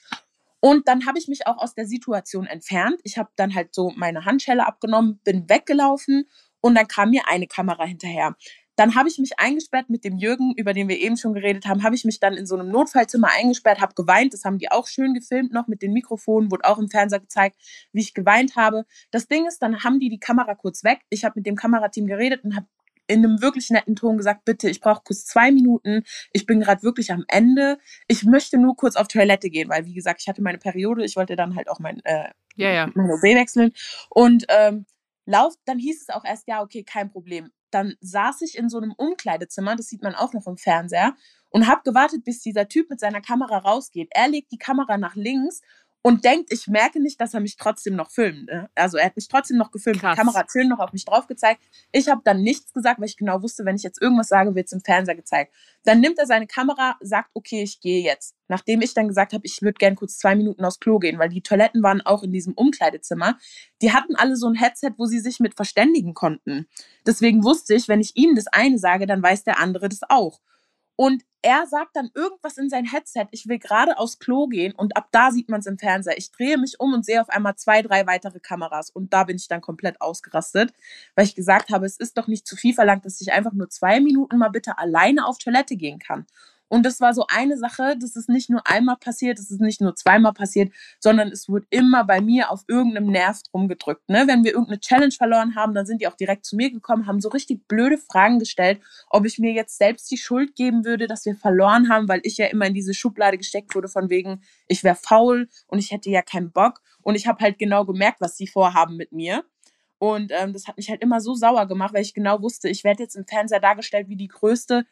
Und dann habe ich mich auch aus der Situation entfernt. Ich habe dann halt so meine Handschelle abgenommen, bin weggelaufen und dann kam mir eine Kamera hinterher. Dann habe ich mich eingesperrt mit dem Jürgen, über den wir eben schon geredet haben, habe ich mich dann in so einem Notfallzimmer eingesperrt, habe geweint. Das haben die auch schön gefilmt noch mit den Mikrofonen, wurde auch im Fernseher gezeigt, wie ich geweint habe. Das Ding ist, dann haben die die Kamera kurz weg. Ich habe mit dem Kamerateam geredet und habe in einem wirklich netten Ton gesagt, bitte, ich brauche kurz zwei Minuten. Ich bin gerade wirklich am Ende. Ich möchte nur kurz auf Toilette gehen, weil, wie gesagt, ich hatte meine Periode. Ich wollte dann halt auch mein, äh, Ja, ja. meine OB wechseln. Und ähm, lauf, dann hieß es auch erst, ja, okay, kein Problem. Dann saß ich in so einem Umkleidezimmer, das sieht man auch noch im Fernseher, und habe gewartet, bis dieser Typ mit seiner Kamera rausgeht. Er legt die Kamera nach links und denkt, ich merke nicht, dass er mich trotzdem noch filmt. Ne? Also er hat mich trotzdem noch gefilmt. Krass. Die Kamera hat schön noch auf mich drauf gezeigt. Ich habe dann nichts gesagt, weil ich genau wusste, wenn ich jetzt irgendwas sage, wird es im Fernseher gezeigt. Dann nimmt er seine Kamera, sagt, okay, ich gehe jetzt. Nachdem ich dann gesagt habe, ich würde gern kurz zwei Minuten aufs Klo gehen, weil die Toiletten waren auch in diesem Umkleidezimmer. Die hatten alle so ein Headset, wo sie sich mit verständigen konnten. Deswegen wusste ich, wenn ich ihm das eine sage, dann weiß der andere das auch. Und er sagt dann irgendwas in sein Headset, ich will gerade aufs Klo gehen und ab da sieht man es im Fernseher. Ich drehe mich um und sehe auf einmal zwei, drei weitere Kameras und da bin ich dann komplett ausgerastet, weil ich gesagt habe, es ist doch nicht zu viel verlangt, dass ich einfach nur zwei Minuten mal bitte alleine auf Toilette gehen kann. Und das war so eine Sache, das ist nicht nur einmal passiert, das ist nicht nur zweimal passiert, sondern es wurde immer bei mir auf irgendeinem Nerv drum gedrückt. Ne? Wenn wir irgendeine Challenge verloren haben, dann sind die auch direkt zu mir gekommen, haben so richtig blöde Fragen gestellt, ob ich mir jetzt selbst die Schuld geben würde, dass wir verloren haben, weil ich ja immer in diese Schublade gesteckt wurde von wegen, ich wäre faul und ich hätte ja keinen Bock. Und ich habe halt genau gemerkt, was sie vorhaben mit mir. Und ähm, das hat mich halt immer so sauer gemacht, weil ich genau wusste, ich werde jetzt im Fernseher dargestellt wie die größte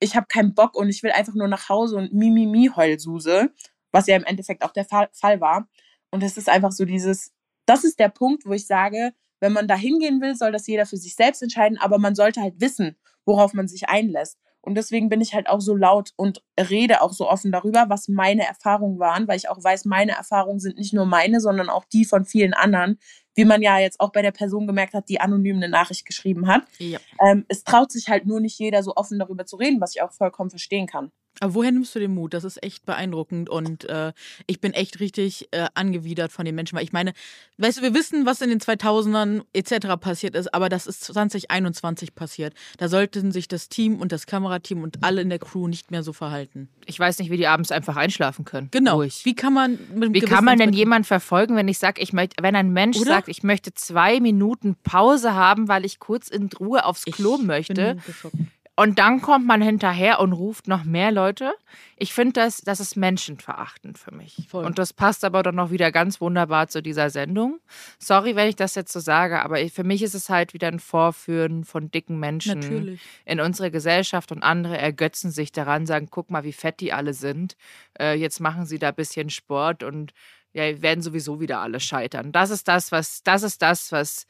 ich habe keinen Bock und ich will einfach nur nach Hause und Mimimi Heulsuse, was ja im Endeffekt auch der Fall, war. Und es ist einfach so dieses, das ist der Punkt, wo ich sage, wenn man da hingehen will, soll das jeder für sich selbst entscheiden, aber man sollte halt wissen, worauf man sich einlässt. Und deswegen bin ich halt auch so laut und rede auch so offen darüber, was meine Erfahrungen waren, weil ich auch weiß, meine Erfahrungen sind nicht nur meine, sondern auch die von vielen anderen, wie man ja jetzt auch bei der Person gemerkt hat, die anonym eine Nachricht geschrieben hat. Ja. Ähm, es traut sich halt nur nicht jeder so offen darüber zu reden, was ich auch vollkommen verstehen kann. Aber woher nimmst du den Mut? Das ist echt beeindruckend und äh, ich bin echt richtig äh, angewidert von den Menschen, weil ich meine, weißt du, wir wissen, was in den 2000ern etc. passiert ist, aber das ist 2021 passiert. Da sollten sich das Team und das Kamerateam und alle in der Crew nicht mehr so verhalten. Ich weiß nicht, wie die abends einfach einschlafen können. Genau. Ruhig. Wie kann man Wie kann man denn jemanden verfolgen, wenn ich sage, ich möchte, wenn ein Mensch Oder? sagt, ich möchte zwei Minuten Pause haben, weil ich kurz in Ruhe aufs Klo ich möchte? Bin geschockt und dann kommt man hinterher und ruft noch mehr Leute. Ich finde, das, das ist menschenverachtend für mich. Voll. Und das passt aber dann noch wieder ganz wunderbar zu dieser Sendung. Sorry, wenn ich das jetzt so sage, aber für mich ist es halt wieder ein Vorführen von dicken Menschen Natürlich. in unsere Gesellschaft und andere ergötzen sich daran, sagen, guck mal, wie fett die alle sind. Äh, jetzt machen sie da ein bisschen Sport und ja, werden sowieso wieder alle scheitern. Das ist das, was, das ist das, was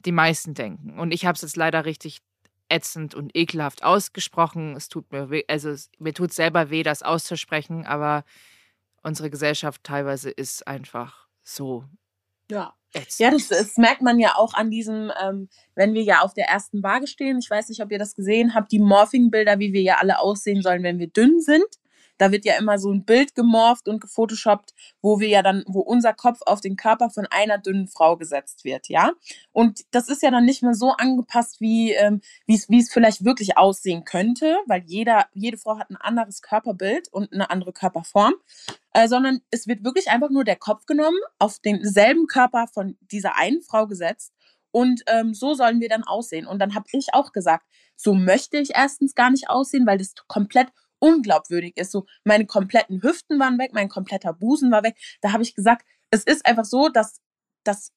die meisten denken. Und ich habe es jetzt leider richtig ätzend und ekelhaft ausgesprochen. Es tut mir weh, also es, mir tut selber weh, das auszusprechen, aber unsere Gesellschaft teilweise ist einfach so. Ja. Ätzend. Ja, das, das, merkt man ja auch an diesem, ähm, wenn wir ja auf der ersten Waage stehen. Ich weiß nicht, ob ihr das gesehen habt, die Morphing-Bilder, wie wir ja alle aussehen sollen, wenn wir dünn sind. Da wird ja immer so ein Bild gemorpht und gefotoshoppt, wo wir ja dann, wo unser Kopf auf den Körper von einer dünnen Frau gesetzt wird, ja. Und das ist ja dann nicht mehr so angepasst, wie ähm, es vielleicht wirklich aussehen könnte, weil jeder, jede Frau hat ein anderes Körperbild und eine andere Körperform. Äh, sondern es wird wirklich einfach nur der Kopf genommen, auf denselben Körper von dieser einen Frau gesetzt und ähm, so sollen wir dann aussehen. Und dann habe ich auch gesagt, so möchte ich erstens gar nicht aussehen, weil das komplett unglaubwürdig ist. So, meine kompletten Hüften waren weg, mein kompletter Busen war weg. Da habe ich gesagt, es ist einfach so, dass, dass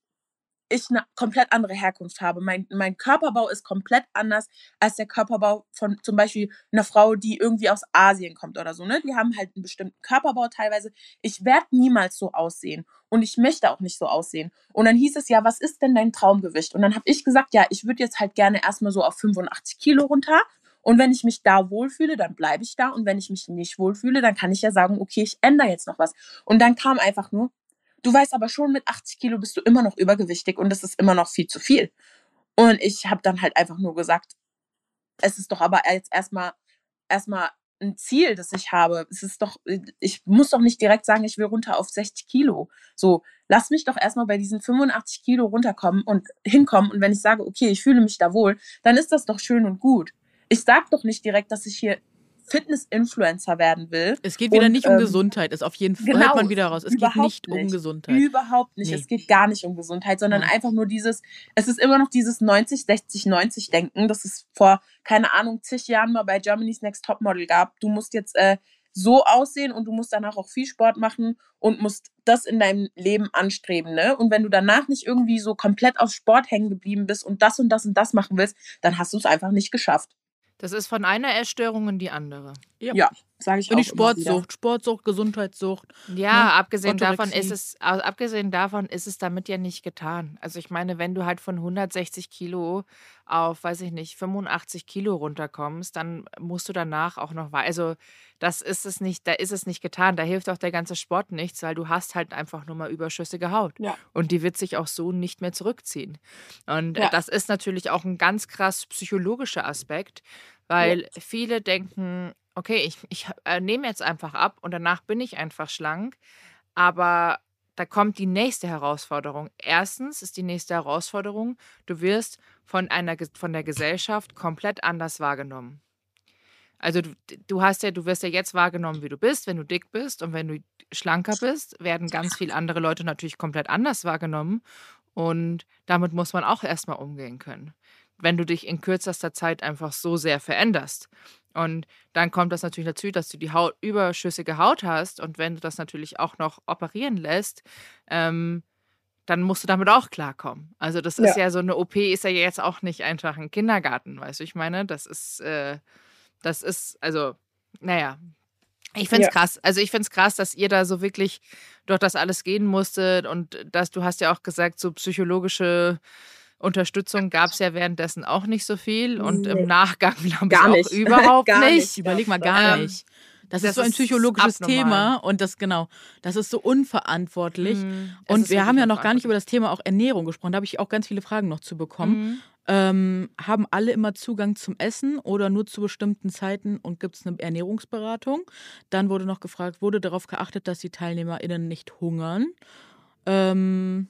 ich eine komplett andere Herkunft habe. Mein, mein Körperbau ist komplett anders als der Körperbau von zum Beispiel einer Frau, die irgendwie aus Asien kommt oder so. Ne? Die haben halt einen bestimmten Körperbau teilweise. Ich werde niemals so aussehen und ich möchte auch nicht so aussehen. Und dann hieß es ja, was ist denn dein Traumgewicht? Und dann habe ich gesagt, ja, ich würde jetzt halt gerne erstmal so auf 85 Kilo runter und wenn ich mich da wohlfühle, dann bleibe ich da. Und wenn ich mich nicht wohlfühle, dann kann ich ja sagen, okay, ich ändere jetzt noch was. Und dann kam einfach nur, du weißt aber schon, mit 80 Kilo bist du immer noch übergewichtig und das ist immer noch viel zu viel. Und ich habe dann halt einfach nur gesagt, es ist doch aber jetzt erstmal erstmal ein Ziel, das ich habe. Es ist doch, ich muss doch nicht direkt sagen, ich will runter auf 60 Kilo. So, lass mich doch erstmal bei diesen 85 Kilo runterkommen und hinkommen. Und wenn ich sage, okay, ich fühle mich da wohl, dann ist das doch schön und gut ich sag doch nicht direkt, dass ich hier Fitness-Influencer werden will. Es geht wieder und, nicht um ähm, Gesundheit, ist auf jeden Fall, genau, hört man wieder raus. Es geht nicht, nicht, um Gesundheit. Überhaupt nicht. Nee. Es geht gar nicht um Gesundheit, sondern ja. einfach nur dieses, es ist immer noch dieses 90, 60, 90 Denken, das es vor, keine Ahnung, zig Jahren mal bei Germany's Next Topmodel gab. Du musst jetzt äh, so aussehen und du musst danach auch viel Sport machen und musst das in deinem Leben anstreben, ne? Und wenn du danach nicht irgendwie so komplett auf Sport hängen geblieben bist und das und das und das machen willst, dann hast du es einfach nicht geschafft. Das ist von einer Essstörung in die andere. Ja, ja sage ich und auch. Und die Sportsucht, Sportsucht, Gesundheitssucht. Ja, ne? abgesehen davon ist es, abgesehen davon ist es damit ja nicht getan. Also ich meine, wenn du halt von 160 Kilo auf, weiß ich nicht, 85 Kilo runterkommst, dann musst du danach auch noch, also das ist es nicht, da ist es nicht getan. Da hilft auch der ganze Sport nichts, weil du hast halt einfach nur mal überschüssige Haut. Ja. Und die wird sich auch so nicht mehr zurückziehen. Und ja. das ist natürlich auch ein ganz krass psychologischer Aspekt, weil ja. viele denken, okay, ich, ich äh, nehme jetzt einfach ab und danach bin ich einfach schlank. Aber da kommt die nächste Herausforderung. Erstens ist die nächste Herausforderung, du wirst von, einer, von der Gesellschaft komplett anders wahrgenommen. Also du, du hast ja, du wirst ja jetzt wahrgenommen, wie du bist, wenn du dick bist und wenn du schlanker bist, werden ganz viele andere Leute natürlich komplett anders wahrgenommen. Und damit muss man auch erstmal umgehen können. Wenn du dich in kürzester Zeit einfach so sehr veränderst. Und dann kommt das natürlich dazu, dass du die Haut, überschüssige Haut hast. Und wenn du das natürlich auch noch operieren lässt, ähm, dann musst du damit auch klarkommen. Also das ist ja. ja so eine OP ist ja jetzt auch nicht einfach ein Kindergarten, weißt du, ich meine, das ist, äh, das ist, also, naja, ich finde es ja. krass. Also ich finde es krass, dass ihr da so wirklich durch das alles gehen musstet und dass du hast ja auch gesagt, so psychologische Unterstützung gab es ja währenddessen auch nicht so viel und nee. im Nachgang glaube ich auch überhaupt nicht. nicht. Überleg mal gar ähm, nicht. Das, das, ist so ein psychologisches Thema und das genau, das ist so unverantwortlich. Mhm. Und wir haben ja noch gar nicht über das Thema auch Ernährung gesprochen. Da habe ich auch ganz viele Fragen noch zu bekommen. Mhm. Ähm, haben alle immer Zugang zum Essen oder nur zu bestimmten Zeiten und gibt es eine Ernährungsberatung? Dann wurde noch gefragt, wurde darauf geachtet, dass die TeilnehmerInnen nicht hungern? Ähm,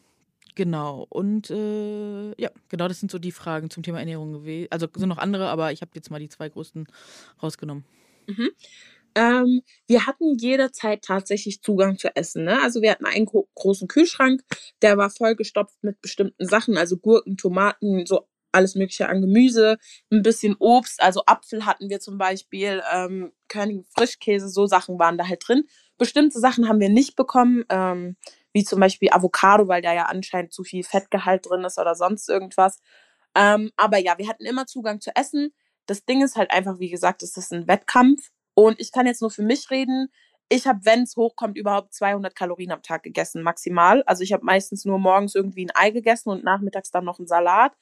genau. Und äh, ja, genau, das sind so die Fragen zum Thema Ernährung gewesen. Also sind noch andere, aber ich habe jetzt mal die zwei größten rausgenommen. Mhm. Ähm, wir hatten jederzeit tatsächlich Zugang zu Essen. Ne? Also wir hatten einen großen Kühlschrank, der war vollgestopft mit bestimmten Sachen, also Gurken, Tomaten, so alles Mögliche an Gemüse, ein bisschen Obst, also Apfel hatten wir zum Beispiel, ähm, Körnigen Frischkäse, so Sachen waren da halt drin. Bestimmte Sachen haben wir nicht bekommen, ähm, wie zum Beispiel Avocado, weil da ja anscheinend zu viel Fettgehalt drin ist oder sonst irgendwas. Ähm, aber ja, wir hatten immer Zugang zu Essen. Das Ding ist halt einfach, wie gesagt, es ist ein Wettkampf. Und ich kann jetzt nur für mich reden. Ich habe, wenn es hochkommt, überhaupt 200 Kalorien am Tag gegessen, maximal. Also ich habe meistens nur morgens irgendwie ein Ei gegessen und nachmittags dann noch einen Salat.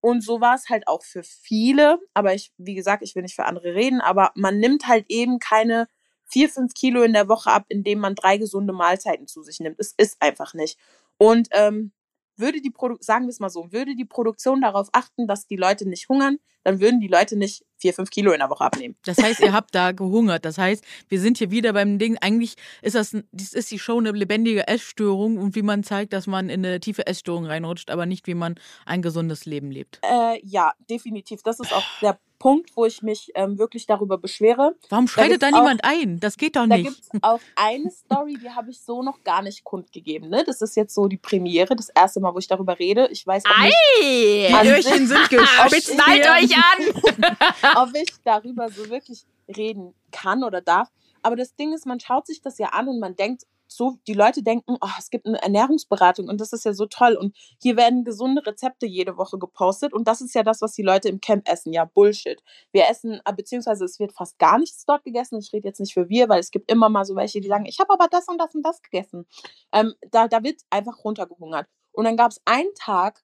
Und so war es halt auch für viele. Aber ich, wie gesagt, ich will nicht für andere reden, aber man nimmt halt eben keine vier, fünf Kilo in der Woche ab, indem man drei gesunde Mahlzeiten zu sich nimmt. Es ist einfach nicht. Und ähm, würde die Produ sagen wir es mal so, würde die Produktion darauf achten, dass die Leute nicht hungern, dann würden die Leute nicht vier, fünf Kilo in der Woche abnehmen. Das heißt, ihr habt da gehungert. Das heißt, wir sind hier wieder beim Ding. Eigentlich ist das, das ist die Show eine lebendige Essstörung und wie man zeigt, dass man in eine tiefe Essstörung reinrutscht, aber nicht, wie man ein gesundes Leben lebt. Äh, ja, definitiv. Das ist auch der Punkt, wo ich mich ähm, wirklich darüber beschwere. Warum schreitet da, da niemand auch, ein? Das geht doch nicht. Da gibt es auch eine Story, die habe ich so noch gar nicht kundgegeben. Ne? Das ist jetzt so die Premiere, das erste Mal, wo ich darüber rede. Ich weiß auch nicht. Ei, die Öhrchen sind gespitzt. Schnallt euch an! ob ich darüber so wirklich reden kann oder darf. Aber das Ding ist, man schaut sich das ja an und man denkt, so, die Leute denken, oh, es gibt eine Ernährungsberatung und das ist ja so toll. Und hier werden gesunde Rezepte jede Woche gepostet. Und das ist ja das, was die Leute im Camp essen. Ja, Bullshit. Wir essen, äh, beziehungsweise es wird fast gar nichts dort gegessen. Ich rede jetzt nicht für wir, weil es gibt immer mal so welche, die sagen, ich habe aber das und das und das gegessen. Ähm, da, da wird einfach runtergehungert. Und dann gab es einen Tag,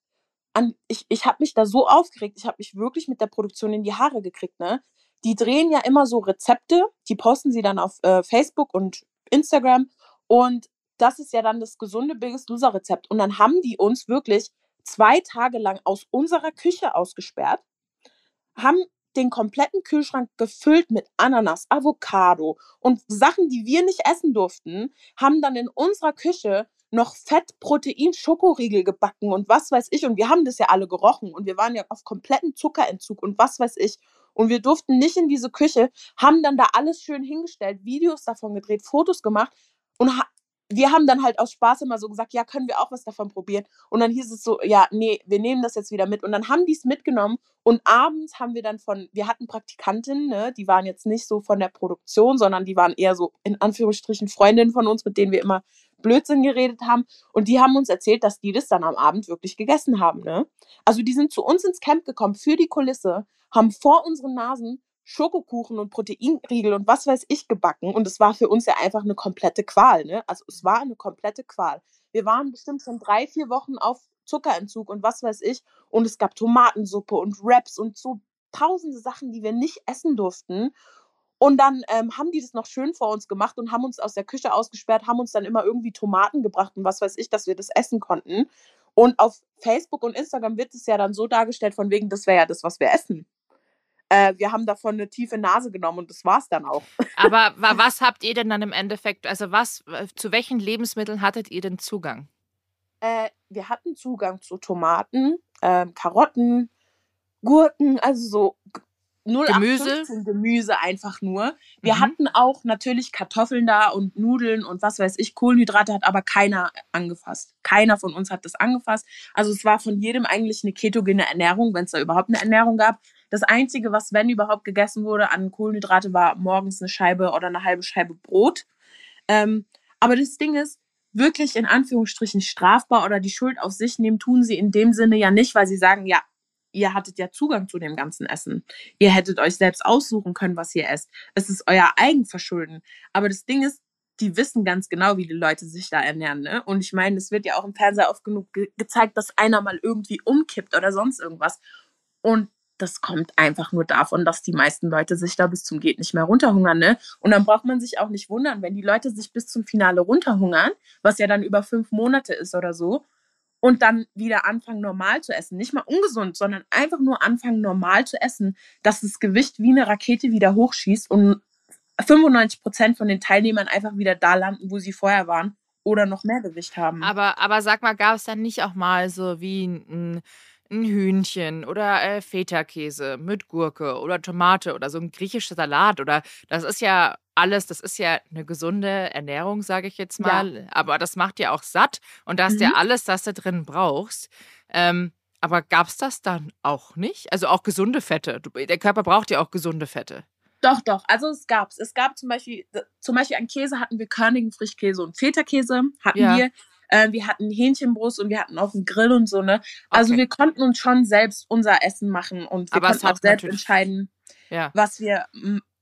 an, ich, ich habe mich da so aufgeregt, ich habe mich wirklich mit der Produktion in die Haare gekriegt, ne? Die drehen ja immer so Rezepte, die posten sie dann auf äh, Facebook und Instagram und das ist ja dann das gesunde Biggest Loser Rezept. Und dann haben die uns wirklich zwei Tage lang aus unserer Küche ausgesperrt, haben den kompletten Kühlschrank gefüllt mit Ananas, Avocado und Sachen, die wir nicht essen durften, haben dann in unserer Küche noch Fett, Protein, Schokoriegel gebacken und was weiß ich. Und wir haben das ja alle gerochen und wir waren ja auf kompletten Zuckerentzug und was weiß ich. Und wir durften nicht in diese Küche, haben dann da alles schön hingestellt, Videos davon gedreht, Fotos gemacht und wir haben dann halt aus Spaß immer so gesagt, ja, können wir auch was davon probieren. Und dann hieß es so, ja, nee, wir nehmen das jetzt wieder mit. Und dann haben die es mitgenommen und abends haben wir dann von, wir hatten Praktikantinnen, ne, die waren jetzt nicht so von der Produktion, sondern die waren eher so in Anführungsstrichen Freundinnen von uns, mit denen wir immer Blödsinn geredet haben. Und die haben uns erzählt, dass die das dann am Abend wirklich gegessen haben. Ne? Also die sind zu uns ins Camp gekommen für die Kulisse, haben vor unseren Nasen Schokokuchen und Proteinriegel und was weiß ich gebacken. Und es war für uns ja einfach eine komplette Qual. Ne? Also es war eine komplette Qual. Wir waren bestimmt schon drei, vier Wochen auf Zuckerentzug und was weiß ich. Und es gab Tomatensuppe und Wraps und so tausende Sachen, die wir nicht essen durften. Und dann ähm, haben die das noch schön vor uns gemacht und haben uns aus der Küche ausgesperrt, haben uns dann immer irgendwie Tomaten gebracht und was weiß ich, dass wir das essen konnten. Und auf Facebook und Instagram wird es ja dann so dargestellt, von wegen, das wäre ja das, was wir essen äh, wir haben davon eine tiefe Nase genommen und das war's dann auch. Aber was habt ihr denn dann im Endeffekt, also was, zu welchen Lebensmitteln hattet ihr denn Zugang? Äh, wir hatten Zugang zu Tomaten, äh, Karotten, Gurken, also so 0815 Gemüse einfach nur. Wir Mhm. hatten auch natürlich Kartoffeln da und Nudeln und was weiß ich, Kohlenhydrate hat aber keiner angefasst. Keiner von uns hat das angefasst. Also es war von jedem eigentlich eine ketogene Ernährung, wenn es da überhaupt eine Ernährung gab. Das Einzige, was wenn überhaupt gegessen wurde an Kohlenhydrate, war morgens eine Scheibe oder eine halbe Scheibe Brot. Ähm, aber das Ding ist, wirklich in Anführungsstrichen strafbar oder die Schuld auf sich nehmen, tun sie in dem Sinne ja nicht, weil sie sagen, ja, ihr hattet ja Zugang zu dem ganzen Essen. Ihr hättet euch selbst aussuchen können, was ihr esst. Es ist euer Eigenverschulden. Aber das Ding ist, die wissen ganz genau, wie die Leute sich da ernähren. Ne? Und ich meine, es wird ja auch im Fernseher oft genug ge gezeigt, dass einer mal irgendwie umkippt oder sonst irgendwas. Und das kommt einfach nur davon, dass die meisten Leute sich da bis zum Geht nicht mehr runterhungern. Ne? Und dann braucht man sich auch nicht wundern, wenn die Leute sich bis zum Finale runterhungern, was ja dann über fünf Monate ist oder so, und dann wieder anfangen, normal zu essen. Nicht mal ungesund, sondern einfach nur anfangen, normal zu essen, dass das Gewicht wie eine Rakete wieder hochschießt und 95 Prozent von den Teilnehmern einfach wieder da landen, wo sie vorher waren oder noch mehr Gewicht haben. Aber, aber sag mal, gab es dann nicht auch mal so wie ein, ein Hühnchen oder äh, Feta-Käse mit Gurke oder Tomate oder so ein griechischer Salat oder das ist ja alles, das ist ja eine gesunde Ernährung, sage ich jetzt mal. Aber das macht ja auch satt und da hast ja Mhm. alles, das du drin brauchst. Ähm, aber gab es das dann auch nicht? Also auch gesunde Fette. Der Körper braucht ja auch gesunde Fette. Doch, doch. Also es gab's. Es gab zum Beispiel, zum Beispiel an Käse hatten wir körnigen Frischkäse und Feta-Käse hatten Ja. wir. Äh, wir hatten Hähnchenbrust und wir hatten auch einen Grill und so, ne? Also Okay. wir konnten uns schon selbst unser Essen machen und wir Aber konnten auch selbst entscheiden, Ja. was wir,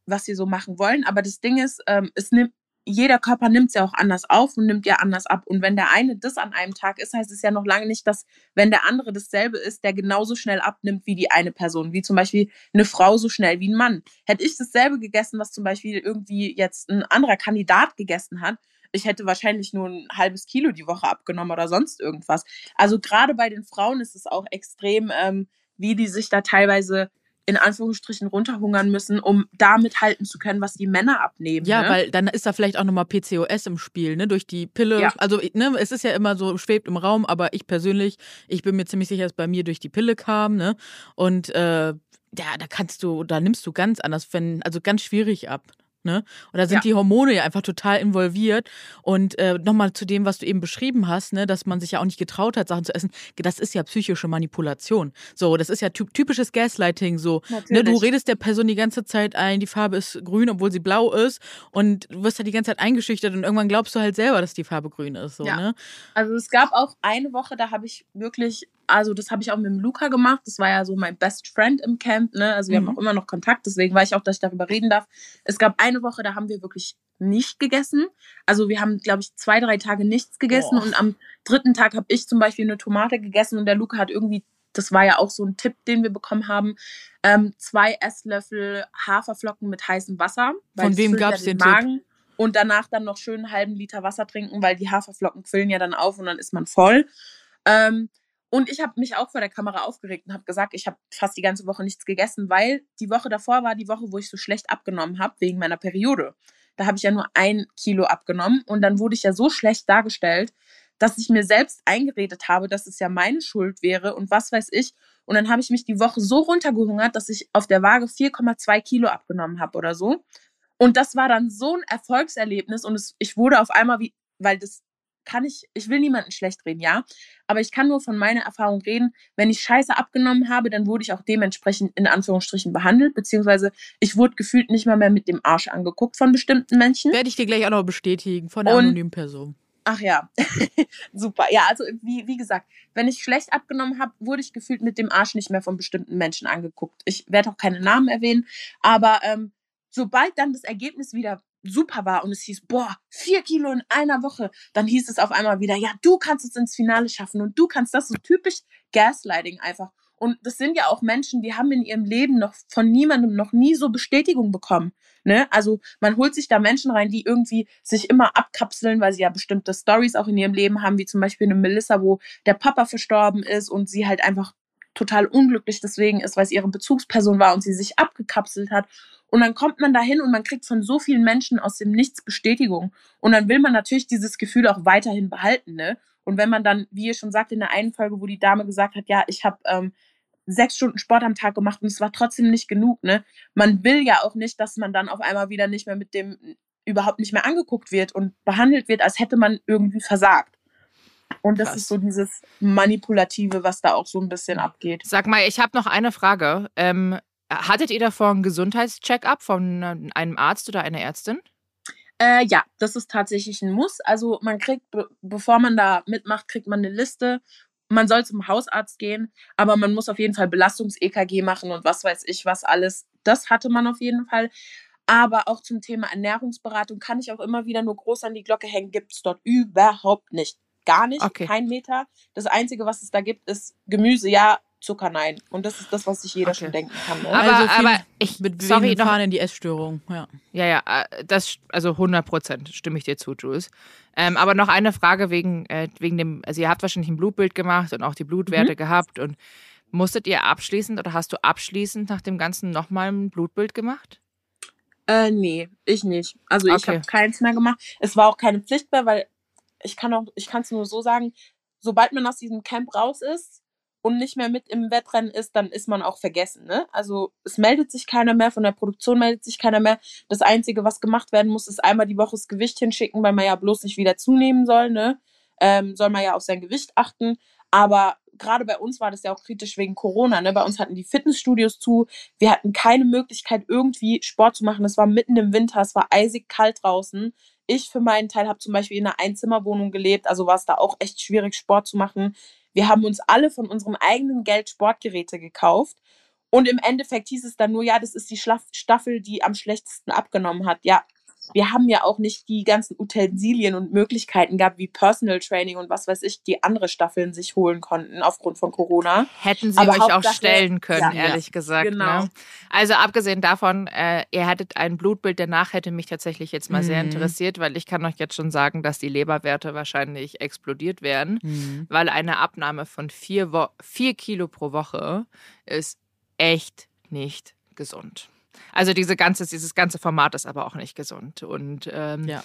was wir so machen wollen. Aber das Ding ist, ähm, es nimmt, jeder Körper nimmt es ja auch anders auf und nimmt ja anders ab. Und wenn der eine das an einem Tag ist, heißt es ja noch lange nicht, dass, wenn der andere dasselbe ist, der genauso schnell abnimmt wie die eine Person. Wie zum Beispiel eine Frau so schnell wie ein Mann. Hätte ich dasselbe gegessen, was zum Beispiel irgendwie jetzt ein anderer Kandidat gegessen hat, ich hätte wahrscheinlich nur ein halbes Kilo die Woche abgenommen oder sonst irgendwas. Also gerade bei den Frauen ist es auch extrem, ähm, wie die sich da teilweise in Anführungsstrichen runterhungern müssen, um damit halten zu können, was die Männer abnehmen. Ja, ne? weil dann ist da vielleicht auch nochmal PCOS im Spiel, ne? Durch die Pille. Ja. Also, ne, es ist ja immer so, schwebt im Raum, aber ich persönlich, ich bin mir ziemlich sicher, dass bei mir durch die Pille kam, ne? Und äh, ja, da kannst du, da nimmst du ganz anders, wenn, also ganz schwierig ab. Ne? Und da sind Ja. die Hormone ja einfach total involviert. Und äh, nochmal zu dem, was du eben beschrieben hast, ne, dass man sich ja auch nicht getraut hat, Sachen zu essen, das ist ja psychische Manipulation. So, das ist ja ty typisches Gaslighting. So, ne, du redest der Person die ganze Zeit ein, die Farbe ist grün, obwohl sie blau ist. Und du wirst halt die ganze Zeit eingeschüchtert und irgendwann glaubst du halt selber, dass die Farbe grün ist. So, Ja. ne? Also es gab auch eine Woche, da habe ich wirklich, also das habe ich auch mit dem Luca gemacht. Das war ja so mein Best Friend im Camp, ne? Also wir Mhm. haben auch immer noch Kontakt, deswegen weiß ich auch, dass ich darüber reden darf. Es gab eine Woche, da haben wir wirklich nicht gegessen. Also wir haben, glaube ich, zwei, drei Tage nichts gegessen Oh. und am dritten Tag habe ich zum Beispiel eine Tomate gegessen und der Luca hat irgendwie, das war ja auch so ein Tipp, den wir bekommen haben, ähm, zwei Esslöffel Haferflocken mit heißem Wasser. Von wem ja gab's den Tipp? Magen. Und danach dann noch schön einen halben Liter Wasser trinken, weil die Haferflocken quillen ja dann auf und dann ist man voll. Ähm, und ich habe mich auch vor der Kamera aufgeregt und habe gesagt, ich habe fast die ganze Woche nichts gegessen, weil die Woche davor war die Woche, wo ich so schlecht abgenommen habe wegen meiner Periode. Da habe ich ja nur ein Kilo abgenommen und dann wurde ich ja so schlecht dargestellt, dass ich mir selbst eingeredet habe, dass es ja meine Schuld wäre und was weiß ich. Und dann habe ich mich die Woche so runtergehungert, dass ich auf der Waage 4,2 Kilo abgenommen habe oder so. Und das war dann so ein Erfolgserlebnis und es, ich wurde auf einmal wie, weil das kann ich, ich will niemanden schlecht reden, ja, aber ich kann nur von meiner Erfahrung reden. Wenn ich Scheiße abgenommen habe, dann wurde ich auch dementsprechend in Anführungsstrichen behandelt, beziehungsweise ich wurde gefühlt nicht mal mehr mit dem Arsch angeguckt von bestimmten Menschen. Werde ich dir gleich auch noch bestätigen von der Und- anonymen Person. Ach ja, super. Ja, also wie, wie gesagt, wenn ich schlecht abgenommen habe, wurde ich gefühlt mit dem Arsch nicht mehr von bestimmten Menschen angeguckt. Ich werde auch keine Namen erwähnen, aber ähm, sobald dann das Ergebnis wieder super war und es hieß, boah, vier Kilo in einer Woche, dann hieß es auf einmal wieder, ja, du kannst es ins Finale schaffen und du kannst das so typisch Gaslighting einfach. Und das sind ja auch Menschen, die haben in ihrem Leben noch von niemandem noch nie so Bestätigung bekommen. Ne? Also man holt sich da Menschen rein, die irgendwie sich immer abkapseln, weil sie ja bestimmte Stories auch in ihrem Leben haben, wie zum Beispiel eine Melissa, wo der Papa verstorben ist und sie halt einfach total unglücklich deswegen ist, weil es ihre Bezugsperson war und sie sich abgekapselt hat. Und dann kommt man dahin und man kriegt von so vielen Menschen aus dem Nichts Bestätigung. Und dann will man natürlich dieses Gefühl auch weiterhin behalten. Ne? Und wenn man dann, wie ihr schon sagt, in der einen Folge, wo die Dame gesagt hat, ja, ich habe ähm, sechs Stunden Sport am Tag gemacht und es war trotzdem nicht genug, ne? Man will ja auch nicht, dass man dann auf einmal wieder nicht mehr mit dem überhaupt nicht mehr angeguckt wird und behandelt wird, als hätte man irgendwie versagt. Und das Krass. ist so dieses Manipulative, was da auch so ein bisschen abgeht. Sag mal, ich habe noch eine Frage. Ähm, hattet ihr davor einen Gesundheitscheck-up von äh, einem Arzt oder einer Ärztin? Äh, ja, das ist tatsächlich ein Muss. Also man kriegt, be bevor man da mitmacht, kriegt man eine Liste. Man soll zum Hausarzt gehen, aber man muss auf jeden Fall Belastungs-EKG machen und was weiß ich was alles. Das hatte man auf jeden Fall. Aber auch zum Thema Ernährungsberatung kann ich auch immer wieder nur groß an die Glocke hängen. Gibt es dort überhaupt nicht. Gar nicht, Okay. kein Meter. Das Einzige, was es da gibt, ist Gemüse, ja, Zucker, nein. Und das ist das, was sich jeder Okay. schon denken kann. Ne? Aber- also aber ich- mit sorry, noch- Fahren in die Essstörung. Ja. Ja, ja, äh, das, also 100 Prozent stimme ich dir zu, Jules. Ähm, aber noch eine Frage wegen, äh, wegen dem, also ihr habt wahrscheinlich ein Blutbild gemacht und auch die Blutwerte gehabt und musstet ihr abschließend oder hast du abschließend nach dem Ganzen nochmal ein Blutbild gemacht? Äh, nee, ich nicht. Also ich Okay. habe keins mehr gemacht. Es war auch keine Pflicht mehr, weil ich kann auch, ich kann es nur so sagen, sobald man aus diesem Camp raus ist und nicht mehr mit im Wettrennen ist, dann ist man auch vergessen. Ne? Also es meldet sich keiner mehr, von der Produktion meldet sich keiner mehr. Das Einzige, was gemacht werden muss, ist einmal die Woche das Gewicht hinschicken, weil man ja bloß nicht wieder zunehmen soll. Ne? Ähm, soll man ja auf sein Gewicht achten. Aber gerade bei uns war das ja auch kritisch wegen Corona. Ne? Bei uns hatten die Fitnessstudios zu. Wir hatten keine Möglichkeit, irgendwie Sport zu machen. Es war mitten im Winter, es war eisig kalt draußen. Ich für meinen Teil habe zum Beispiel in einer Einzimmerwohnung gelebt, also war es da auch echt schwierig, Sport zu machen. Wir haben uns alle von unserem eigenen Geld Sportgeräte gekauft. Und im Endeffekt hieß es dann nur, ja, das ist die Staffel, die am schlechtesten abgenommen hat. Ja, wir haben ja auch nicht die ganzen Utensilien und Möglichkeiten gehabt, wie Personal Training und was weiß ich, die andere Staffeln sich holen konnten aufgrund von Corona. Hätten sie Aber euch auch stellen können, Ja. ehrlich gesagt. Genau. Ne? Also abgesehen davon, äh, ihr hattet ein Blutbild, danach hätte mich tatsächlich jetzt mal sehr Mhm. interessiert, weil ich kann euch jetzt schon sagen, dass die Leberwerte wahrscheinlich explodiert werden, Mhm. weil eine Abnahme von vier, Wo vier Kilo pro Woche ist echt nicht gesund. Also diese ganze, dieses ganze Format ist aber auch nicht gesund. Und ähm, Ja.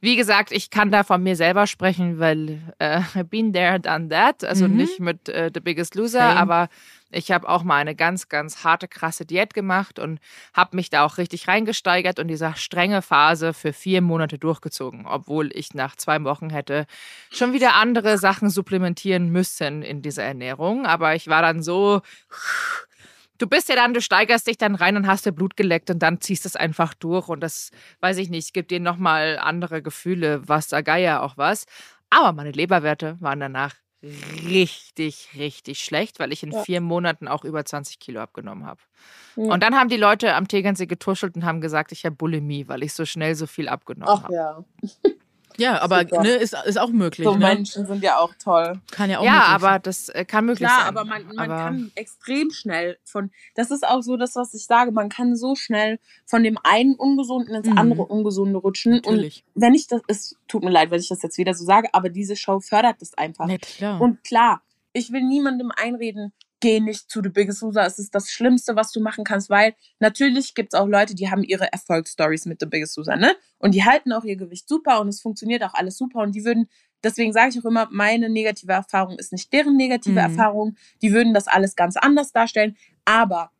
wie gesagt, ich kann da von mir selber sprechen, weil äh, been there, done that. Also Mhm. nicht mit äh, The Biggest Loser, Same. aber ich habe auch mal eine ganz, ganz harte, krasse Diät gemacht und habe mich da auch richtig reingesteigert und diese strenge Phase für vier Monate durchgezogen, obwohl ich nach zwei Wochen hätte schon wieder andere Sachen supplementieren müssen in dieser Ernährung. Aber ich war dann so, du bist ja dann, du steigerst dich dann rein und hast dir Blut geleckt und dann ziehst es einfach durch und das, weiß ich nicht, gibt dir nochmal andere Gefühle, was da Geier auch was. Aber meine Leberwerte waren danach richtig, richtig schlecht, weil ich in Ja. vier Monaten auch über 20 Kilo abgenommen habe. Ja. Und dann haben die Leute am Tegernsee getuschelt und haben gesagt, ich habe Bulimie, weil ich so schnell so viel abgenommen Ach habe. ja. Ja, aber ne, ist, ist auch möglich. So ne? Menschen sind ja auch toll. Kann ja auch Ja, möglich aber das äh, kann möglich Klar, sein. aber man, man Aber- kann extrem schnell von, das ist auch so das, was ich sage, man kann so schnell von dem einen Ungesunden ins Mhm. andere Ungesunde rutschen. Natürlich. Und wenn ich das, es tut mir leid, wenn ich das jetzt wieder so sage, aber diese Show fördert das einfach. Nett, klar. Und klar, ich will niemandem einreden, geh nicht zu The Biggest Loser. Es ist das Schlimmste, was du machen kannst, weil natürlich gibt es auch Leute, die haben ihre Erfolgsstories mit The Biggest Loser, ne? Und die halten auch ihr Gewicht super und es funktioniert auch alles super und die würden, deswegen sage ich auch immer, meine negative Erfahrung ist nicht deren negative Mhm. Erfahrung. Die würden das alles ganz anders darstellen. Aber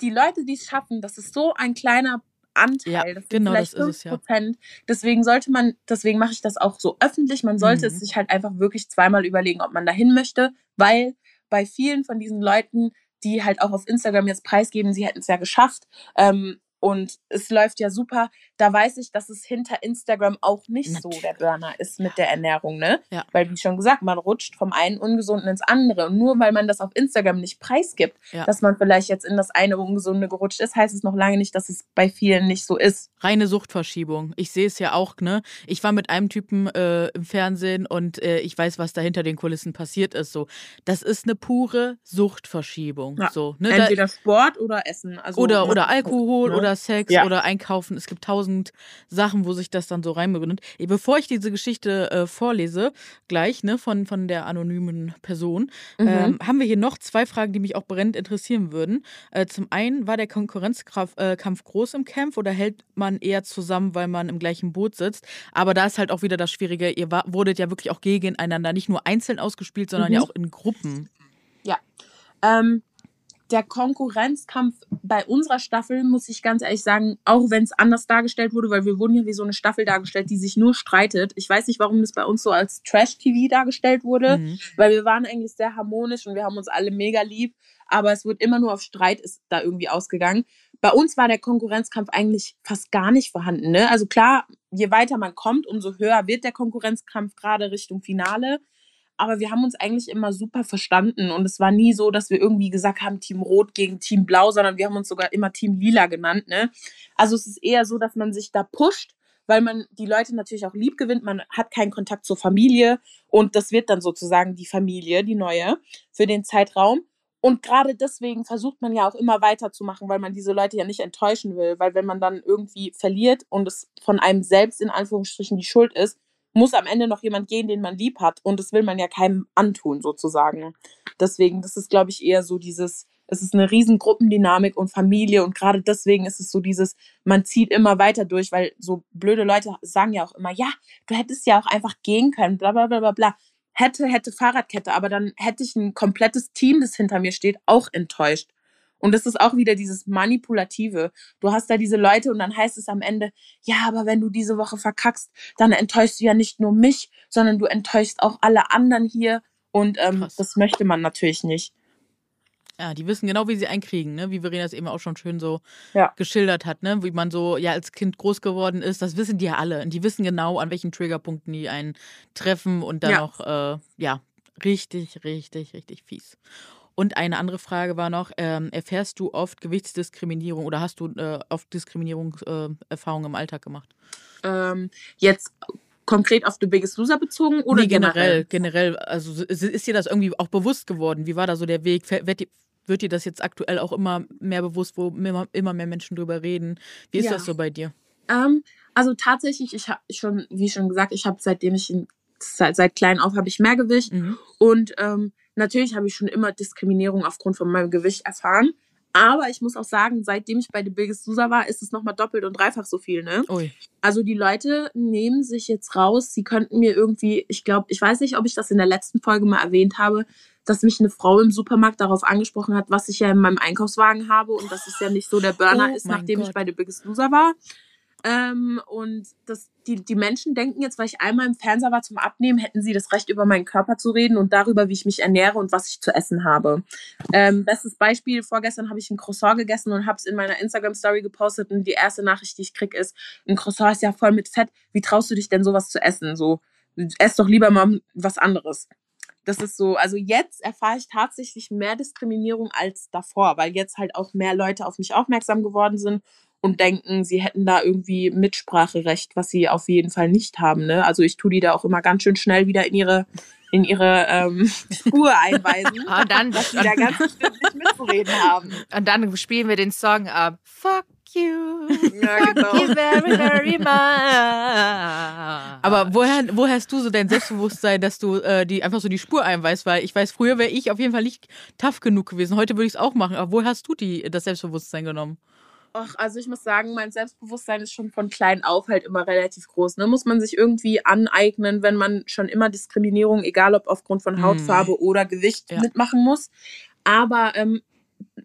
die Leute, die es schaffen, das ist so ein kleiner Anteil, Ja, das genau, vielleicht das ist es, ja. 5%. Deswegen sollte man, deswegen mache ich das auch so öffentlich, man sollte Mhm. es sich halt einfach wirklich zweimal überlegen, ob man dahin möchte, weil bei vielen von diesen Leuten, die halt auch auf Instagram jetzt preisgeben, sie hätten es ja geschafft, ähm, und es läuft ja super. Da weiß ich, dass es hinter Instagram auch nicht so der Burner ist mit der Ernährung, ne? Ja. Weil, wie schon gesagt, man rutscht vom einen Ungesunden ins andere. Und nur weil man das auf Instagram nicht preisgibt, Ja. dass man vielleicht jetzt in das eine Ungesunde gerutscht ist, heißt es noch lange nicht, dass es bei vielen nicht so ist. Reine Suchtverschiebung. Ich sehe es ja auch, ne? Ich war mit einem Typen äh, im Fernsehen und äh, ich weiß, was da hinter den Kulissen passiert ist. So, das ist eine pure Suchtverschiebung. Ja. So, ne? Entweder Sport oder Essen. Also, oder, ne? oder Alkohol Ne? oder Sex Ja. oder Einkaufen. Es gibt tausend Sachen, wo sich das dann so reinbegründet. Bevor ich diese Geschichte äh, vorlese, gleich, ne, von, von der anonymen Person, Mhm. ähm, haben wir hier noch zwei Fragen, die mich auch brennend interessieren würden. Äh, zum einen, war der Konkurrenzkampf äh, Kampf groß im Camp oder hält man eher zusammen, weil man im gleichen Boot sitzt? Aber da ist halt auch wieder das Schwierige, ihr war, wurdet ja wirklich auch gegeneinander, nicht nur einzeln ausgespielt, sondern Mhm. ja auch in Gruppen. Ähm, der Konkurrenzkampf bei unserer Staffel, muss ich ganz ehrlich sagen, auch wenn es anders dargestellt wurde, weil wir wurden ja wie so eine Staffel dargestellt, die sich nur streitet. Ich weiß nicht, warum das bei uns so als Trash-TV dargestellt wurde, mhm. weil wir waren eigentlich sehr harmonisch und wir haben uns alle mega lieb, aber es wird immer nur auf Streit ist da irgendwie ausgegangen. Bei uns war der Konkurrenzkampf eigentlich fast gar nicht vorhanden. Ne? Also klar, je weiter man kommt, umso höher wird der Konkurrenzkampf gerade Richtung Finale aber wir haben uns eigentlich immer super verstanden und es war nie so, dass wir irgendwie gesagt haben, Team Rot gegen Team Blau, sondern wir haben uns sogar immer Team Lila genannt. Ne? Also es ist eher so, dass man sich da pusht, weil man die Leute natürlich auch lieb gewinnt. Man hat keinen Kontakt zur Familie und das wird dann sozusagen die Familie, die neue, für den Zeitraum. Und gerade deswegen versucht man ja auch immer weiterzumachen, weil man diese Leute ja nicht enttäuschen will. Weil wenn man dann irgendwie verliert und es von einem selbst in Anführungsstrichen die Schuld ist, muss am Ende noch jemand gehen, den man lieb hat. Und das will man ja keinem antun, sozusagen. Deswegen, das ist, glaube ich, eher so dieses, es ist eine riesen Gruppendynamik und Familie. Und gerade deswegen ist es so dieses, man zieht immer weiter durch, weil so blöde Leute sagen ja auch immer, ja, du hättest ja auch einfach gehen können, bla bla bla bla bla. Hätte, hätte Fahrradkette, aber dann hätte ich ein komplettes Team, das hinter mir steht, auch enttäuscht. Und das ist auch wieder dieses Manipulative. Du hast da diese Leute und dann heißt es am Ende, ja, aber wenn du diese Woche verkackst, dann enttäuschst du ja nicht nur mich, sondern du enttäuschst auch alle anderen hier. Und ähm, das möchte man natürlich nicht. Ja, die wissen genau, wie sie einkriegen, ne? Wie Verena es eben auch schon schön so ja. geschildert hat, ne? Wie man so ja als Kind groß geworden ist, das wissen die ja alle. Und die wissen genau, an welchen Triggerpunkten die einen treffen und dann ja. auch, äh, ja, richtig, richtig, richtig fies. Und eine andere Frage war noch, ähm, erfährst du oft Gewichtsdiskriminierung oder hast du äh, oft Diskriminierungserfahrungen äh, im Alltag gemacht? Ähm, jetzt konkret auf The Biggest Loser bezogen oder nee, generell? Generell, also ist dir das irgendwie auch bewusst geworden? Wie war da so der Weg? Wird dir, wird dir das jetzt aktuell auch immer mehr bewusst, wo immer, immer mehr Menschen drüber reden? Wie ist ja. das so bei dir? Ähm, also tatsächlich, ich habe schon, wie schon gesagt, ich habe seitdem ich seit, seit klein auf habe ich mehr Gewicht mhm. und ähm, Natürlich habe ich schon immer Diskriminierung aufgrund von meinem Gewicht erfahren. Aber ich muss auch sagen, seitdem ich bei The Biggest Loser war, ist es nochmal doppelt und dreifach so viel, ne? Ui. Also die Leute nehmen sich jetzt raus, sie könnten mir irgendwie, ich glaube, ich weiß nicht, ob ich das in der letzten Folge mal erwähnt habe, dass mich eine Frau im Supermarkt darauf angesprochen hat, was ich ja in meinem Einkaufswagen habe und dass es ja nicht so der Burner oh ist, nachdem Gott. ich bei The Biggest Loser war. Ähm, und das, die, die Menschen denken jetzt, weil ich einmal im Fernseher war zum Abnehmen, hätten sie das Recht, über meinen Körper zu reden und darüber, wie ich mich ernähre und was ich zu essen habe. Ähm, bestes Beispiel, vorgestern habe ich ein Croissant gegessen und habe es in meiner Instagram-Story gepostet und die erste Nachricht, die ich krieg, ist, ein Croissant ist ja voll mit Fett, wie traust du dich denn sowas zu essen? So, ess doch lieber mal was anderes. Das ist so, also jetzt erfahre ich tatsächlich mehr Diskriminierung als davor, weil jetzt halt auch mehr Leute auf mich aufmerksam geworden sind und denken, sie hätten da irgendwie Mitspracherecht, was sie auf jeden Fall nicht haben. Ne? Also ich tue die da auch immer ganz schön schnell wieder in ihre in ihre ähm, Spur einweisen, und dann, dass sie da ganz bestimmt nicht mitzureden haben. Und dann spielen wir den Song ab. Fuck you. Ja, genau. Fuck you very, very much. Aber woher, woher hast du so dein Selbstbewusstsein, dass du äh, die einfach so die Spur einweist? Weil ich weiß, früher wäre ich auf jeden Fall nicht tough genug gewesen. Heute würde ich es auch machen. Aber woher hast du die, das Selbstbewusstsein genommen? Ach, also ich muss sagen, mein Selbstbewusstsein ist schon von klein auf halt immer relativ groß. Ne? Muss man sich irgendwie aneignen, wenn man schon immer Diskriminierung, egal ob aufgrund von Hautfarbe hm. oder Gewicht, ja. mitmachen muss. Aber ähm,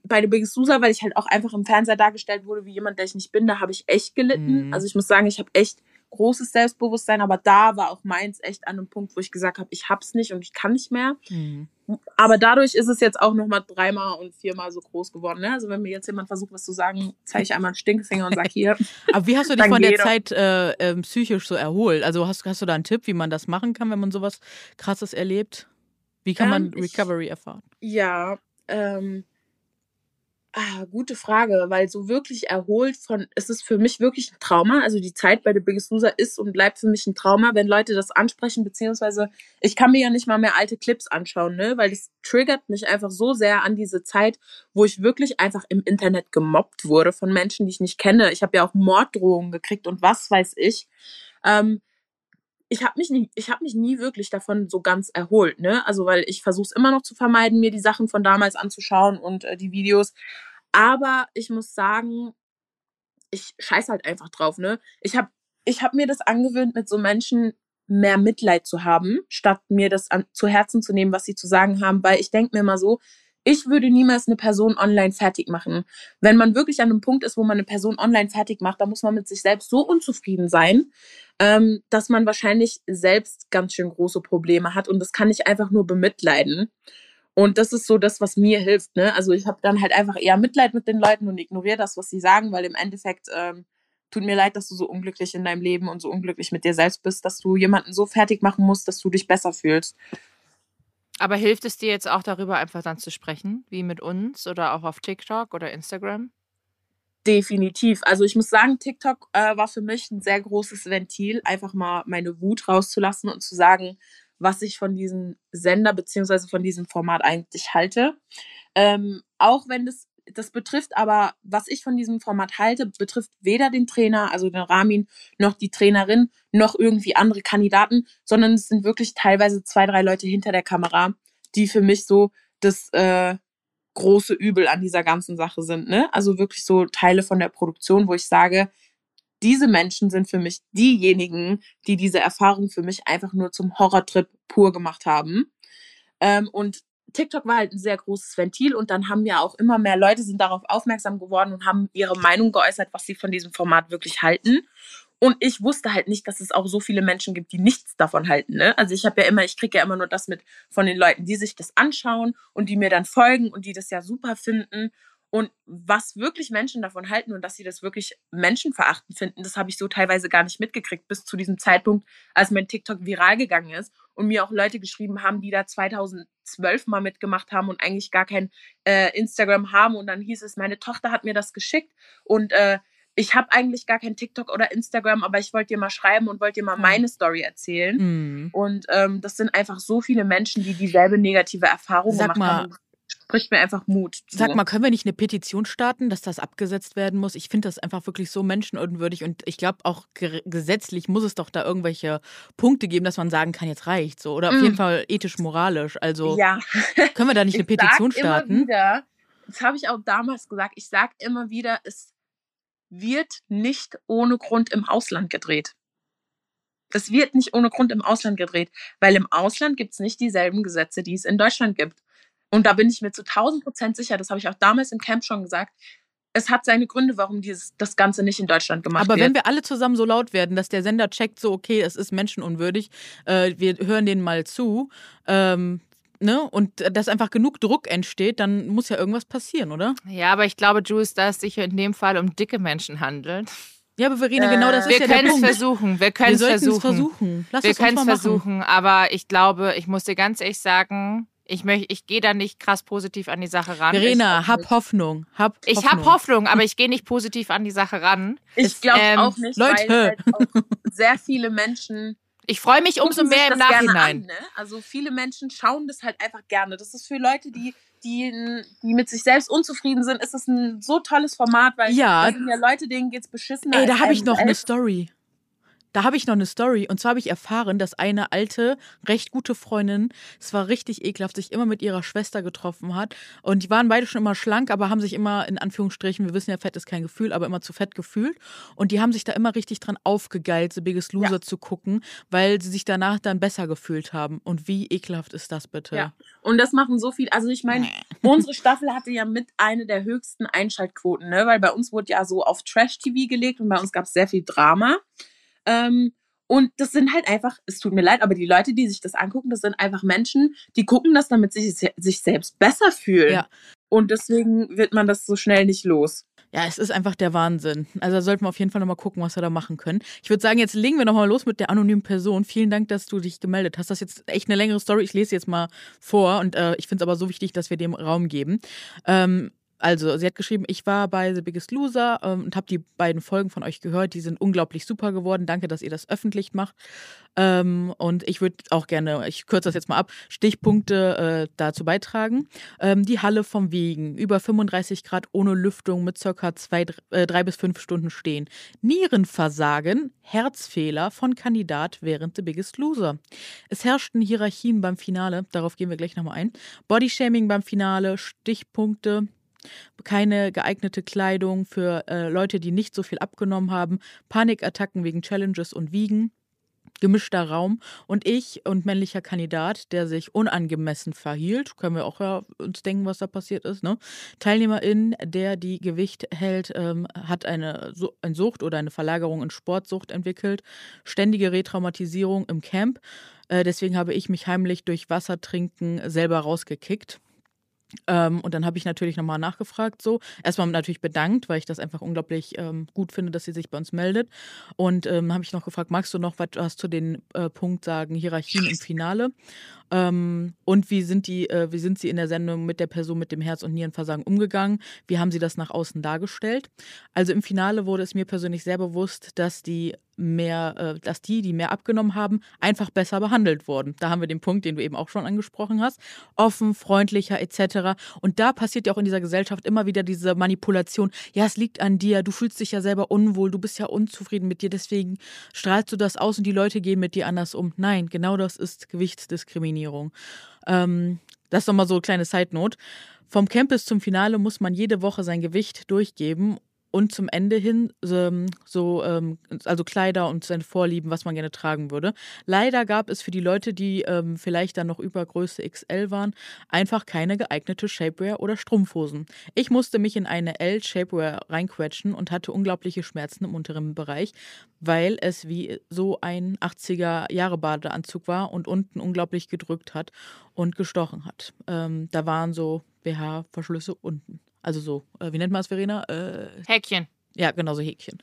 bei The Biggest Loser, weil ich halt auch einfach im Fernseher dargestellt wurde wie jemand, der ich nicht bin, da habe ich echt gelitten. Mhm. Also ich muss sagen, ich habe echt großes Selbstbewusstsein, aber da war auch meins echt an einem Punkt, wo ich gesagt habe, ich hab's nicht und ich kann nicht mehr. Mhm. Aber dadurch ist es jetzt auch nochmal dreimal und viermal so groß geworden. Ne? Also wenn mir jetzt jemand versucht, was zu sagen, zeige ich einmal einen Stinkefinger und sage hier. aber wie hast du dich von der Zeit äh, äh, psychisch so erholt? Also hast, hast du da einen Tipp, wie man das machen kann, wenn man sowas Krasses erlebt? Wie kann ähm, man Recovery ich, erfahren? Ja, ähm, Ah, gute Frage, weil so wirklich erholt von, es ist für mich wirklich ein Trauma. Also die Zeit bei The Biggest Loser ist und bleibt für mich ein Trauma, wenn Leute das ansprechen, beziehungsweise ich kann mir ja nicht mal mehr alte Clips anschauen, ne, weil das triggert mich einfach so sehr an diese Zeit, wo ich wirklich einfach im Internet gemobbt wurde von Menschen, die ich nicht kenne. Ich habe ja auch Morddrohungen gekriegt und was weiß ich. Ähm, ich habe mich nie, ich habe mich nie wirklich davon so ganz erholt, ne? Also weil ich versuche es immer noch zu vermeiden, mir die Sachen von damals anzuschauen und äh, die Videos. Aber ich muss sagen, ich scheiß halt einfach drauf, ne? Ich habe ich hab mir das angewöhnt, mit so Menschen mehr Mitleid zu haben, statt mir das an, zu Herzen zu nehmen, was sie zu sagen haben, weil ich denke mir immer so, ich würde niemals eine Person online fertig machen. Wenn man wirklich an einem Punkt ist, wo man eine Person online fertig macht, dann muss man mit sich selbst so unzufrieden sein, ähm, dass man wahrscheinlich selbst ganz schön große Probleme hat. Und das kann ich einfach nur bemitleiden. Und das ist so das, was mir hilft. Ne? Also ich habe dann halt einfach eher Mitleid mit den Leuten und ignoriere das, was sie sagen, weil im Endeffekt ähm, tut mir leid, dass du so unglücklich in deinem Leben und so unglücklich mit dir selbst bist, dass du jemanden so fertig machen musst, dass du dich besser fühlst. Aber hilft es dir jetzt auch darüber einfach dann zu sprechen, wie mit uns oder auch auf TikTok oder Instagram? Definitiv. Also ich muss sagen, TikTok äh, war für mich ein sehr großes Ventil, einfach mal meine Wut rauszulassen und zu sagen, was ich von diesem Sender beziehungsweise von diesem Format eigentlich halte. Ähm, auch wenn das, das betrifft aber, was ich von diesem Format halte, betrifft weder den Trainer, also den Ramin, noch die Trainerin, noch irgendwie andere Kandidaten, sondern es sind wirklich teilweise zwei, drei Leute hinter der Kamera, die für mich so das äh, große Übel an dieser ganzen Sache sind. Ne? Also wirklich so Teile von der Produktion, wo ich sage, diese Menschen sind für mich diejenigen, die diese Erfahrung für mich einfach nur zum Horrortrip pur gemacht haben. Ähm, und TikTok war halt ein sehr großes Ventil und dann haben ja auch immer mehr Leute sind darauf aufmerksam geworden und haben ihre Meinung geäußert, was sie von diesem Format wirklich halten. Und ich wusste halt nicht, dass es auch so viele Menschen gibt, die nichts davon halten. Ne? Also ich habe ja immer, ich kriege ja immer nur das mit von den Leuten, die sich das anschauen und die mir dann folgen und die das ja super finden. Und was wirklich Menschen davon halten und dass sie das wirklich menschenverachtend finden, das habe ich so teilweise gar nicht mitgekriegt, bis zu diesem Zeitpunkt, als mein TikTok viral gegangen ist und mir auch Leute geschrieben haben, die da 2012 mal mitgemacht haben und eigentlich gar kein äh, Instagram haben. Und dann hieß es, meine Tochter hat mir das geschickt und äh, ich habe eigentlich gar kein TikTok oder Instagram, aber ich wollte dir mal schreiben und wollte dir mal meine Story erzählen. Mhm. Und ähm, das sind einfach so viele Menschen, die dieselbe negative Erfahrung Sag gemacht mal, haben spricht mir einfach Mut. So. Sag mal, können wir nicht eine Petition starten, dass das abgesetzt werden muss? Ich finde das einfach wirklich so menschenunwürdig und ich glaube auch gesetzlich muss es doch da irgendwelche Punkte geben, dass man sagen kann, jetzt reicht so oder auf mm. jeden Fall ethisch moralisch. Also ja. können wir da nicht eine Petition starten? Immer wieder, das habe ich auch damals gesagt. Ich sage immer wieder, es wird nicht ohne Grund im Ausland gedreht. Es wird nicht ohne Grund im Ausland gedreht, weil im Ausland gibt es nicht dieselben Gesetze, die es in Deutschland gibt. Und da bin ich mir zu 1000 Prozent sicher, das habe ich auch damals im Camp schon gesagt, es hat seine Gründe, warum dieses, das Ganze nicht in Deutschland gemacht Aber wird. Aber wenn wir alle zusammen so laut werden, dass der Sender checkt, so, okay, es ist menschenunwürdig, äh, wir hören denen mal zu, ähm, ne, und dass einfach genug Druck entsteht, dann muss ja irgendwas passieren, oder? Ja, aber ich glaube, Jules, da es sich in dem Fall um dicke Menschen handelt. Ja, aber Verena, genau das äh, ist ja der Punkt. Wir können es versuchen. Wir können es versuchen. versuchen. Lass wir können es versuchen. Aber ich glaube, ich muss dir ganz ehrlich sagen, ich, möchte, ich gehe da nicht krass positiv an die Sache ran. Verena, ich, hab Hoffnung. Hab ich Hoffnung. habe Hoffnung, aber ich gehe nicht positiv an die Sache ran. Ich glaube ähm, auch nicht, Leute. weil halt auch sehr viele Menschen. Ich freue mich umso mehr im Nachhinein. An, ne? Also viele Menschen schauen das halt einfach gerne. Das ist für Leute, die die, die mit sich selbst unzufrieden sind, ist es ein so tolles Format, weil ja. ja Leute, denen geht's beschissen. Ey, da habe ich noch eine Story. Da habe ich noch eine Story. Und zwar habe ich erfahren, dass eine alte, recht gute Freundin, es war richtig ekelhaft, sich immer mit ihrer Schwester getroffen hat. Und die waren beide schon immer schlank, aber haben sich immer, in Anführungsstrichen, wir wissen ja, Fett ist kein Gefühl, aber immer zu fett gefühlt. Und die haben sich da immer richtig dran aufgegeilt, The Biggest Loser ja. zu gucken, weil sie sich danach dann besser gefühlt haben. Und wie ekelhaft ist das bitte? Ja. Und das machen so viel. Also ich meine, unsere Staffel hatte ja mit eine der höchsten Einschaltquoten, ne? Weil bei uns wurde ja so auf Trash-TV gelegt und bei uns gab es sehr viel Drama. Ähm, und das sind halt einfach, es tut mir leid, aber die Leute, die sich das angucken, das sind einfach Menschen, die gucken das, damit sie sich selbst besser fühlen. Ja. Und deswegen wird man das so schnell nicht los. Ja, es ist einfach der Wahnsinn. Also da sollten wir auf jeden Fall nochmal gucken, was wir da machen können. Ich würde sagen, jetzt legen wir nochmal los mit der anonymen Person. Vielen Dank, dass du dich gemeldet hast. Das ist jetzt echt eine längere Story. Ich lese jetzt mal vor und äh, ich finde es aber so wichtig, dass wir dem Raum geben. Ähm, also, sie hat geschrieben, ich war bei The Biggest Loser ähm, und habe die beiden Folgen von euch gehört. Die sind unglaublich super geworden. Danke, dass ihr das öffentlich macht. Ähm, und ich würde auch gerne, ich kürze das jetzt mal ab, Stichpunkte äh, dazu beitragen. Ähm, die Halle vom Wegen, über 35 Grad ohne Lüftung mit circa zwei, äh, drei bis fünf Stunden stehen. Nierenversagen, Herzfehler von Kandidat während The Biggest Loser. Es herrschten Hierarchien beim Finale, darauf gehen wir gleich nochmal ein. Bodyshaming beim Finale, Stichpunkte keine geeignete Kleidung für äh, Leute, die nicht so viel abgenommen haben, Panikattacken wegen Challenges und Wiegen. gemischter Raum und ich und männlicher Kandidat, der sich unangemessen verhielt, können wir auch ja uns denken, was da passiert ist. Ne? Teilnehmerin, der die Gewicht hält, ähm, hat eine, eine Sucht oder eine Verlagerung in Sportsucht entwickelt, ständige Retraumatisierung im Camp. Äh, deswegen habe ich mich heimlich durch Wassertrinken selber rausgekickt. Ähm, und dann habe ich natürlich nochmal nachgefragt, so. Erstmal natürlich bedankt, weil ich das einfach unglaublich ähm, gut finde, dass sie sich bei uns meldet. Und ähm, habe ich noch gefragt, magst du noch was zu den äh, Punkt sagen, Hierarchien im Finale? Ähm, und wie sind die, äh, wie sind Sie in der Sendung mit der Person mit dem Herz- und Nierenversagen umgegangen? Wie haben Sie das nach außen dargestellt? Also im Finale wurde es mir persönlich sehr bewusst, dass die mehr, äh, dass die, die mehr abgenommen haben, einfach besser behandelt wurden. Da haben wir den Punkt, den du eben auch schon angesprochen hast. Offen, freundlicher etc. Und da passiert ja auch in dieser Gesellschaft immer wieder diese Manipulation. Ja, es liegt an dir, du fühlst dich ja selber unwohl, du bist ja unzufrieden mit dir, deswegen strahlst du das aus und die Leute gehen mit dir anders um. Nein, genau das ist Gewichtsdiskriminierung. Nominierung. Ähm, das ist nochmal so eine kleine Side-Note. Vom Campus zum Finale muss man jede Woche sein Gewicht durchgeben und zum Ende hin ähm, so, ähm, also Kleider und seine Vorlieben, was man gerne tragen würde. Leider gab es für die Leute, die ähm, vielleicht dann noch über Größe XL waren, einfach keine geeignete Shapewear oder Strumpfhosen. Ich musste mich in eine L-Shapewear reinquetschen und hatte unglaubliche Schmerzen im unteren Bereich, weil es wie so ein 80er-Jahre-Badeanzug war und unten unglaublich gedrückt hat und gestochen hat. Da waren so BH-Verschlüsse unten. Also so, äh, wie nennt man es, Verena? Äh, Häkchen. Ja, genau so Häkchen.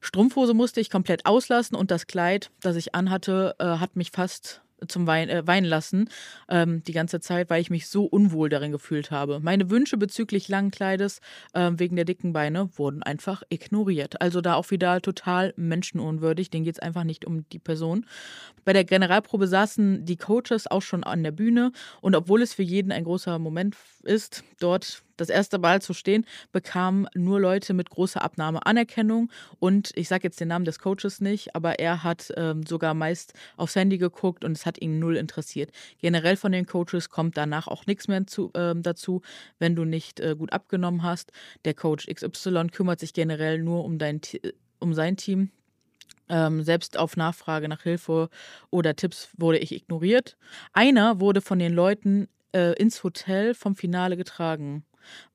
Strumpfhose musste ich komplett auslassen und das Kleid, das ich anhatte, äh, hat mich fast zum Wein, äh, weinen lassen ähm, die ganze Zeit, weil ich mich so unwohl darin gefühlt habe. Meine Wünsche bezüglich langen Kleides äh, wegen der dicken Beine wurden einfach ignoriert. Also da auch wieder total menschenunwürdig. Denen geht es einfach nicht um die Person. Bei der Generalprobe saßen die Coaches auch schon an der Bühne und obwohl es für jeden ein großer Moment ist, dort das erste Mal zu stehen, bekamen nur Leute mit großer Abnahme Anerkennung. Und ich sage jetzt den Namen des Coaches nicht, aber er hat ähm, sogar meist aufs Handy geguckt und es hat ihn null interessiert. Generell von den Coaches kommt danach auch nichts mehr zu, äh, dazu, wenn du nicht äh, gut abgenommen hast. Der Coach XY kümmert sich generell nur um, dein, um sein Team. Ähm, selbst auf Nachfrage nach Hilfe oder Tipps wurde ich ignoriert. Einer wurde von den Leuten äh, ins Hotel vom Finale getragen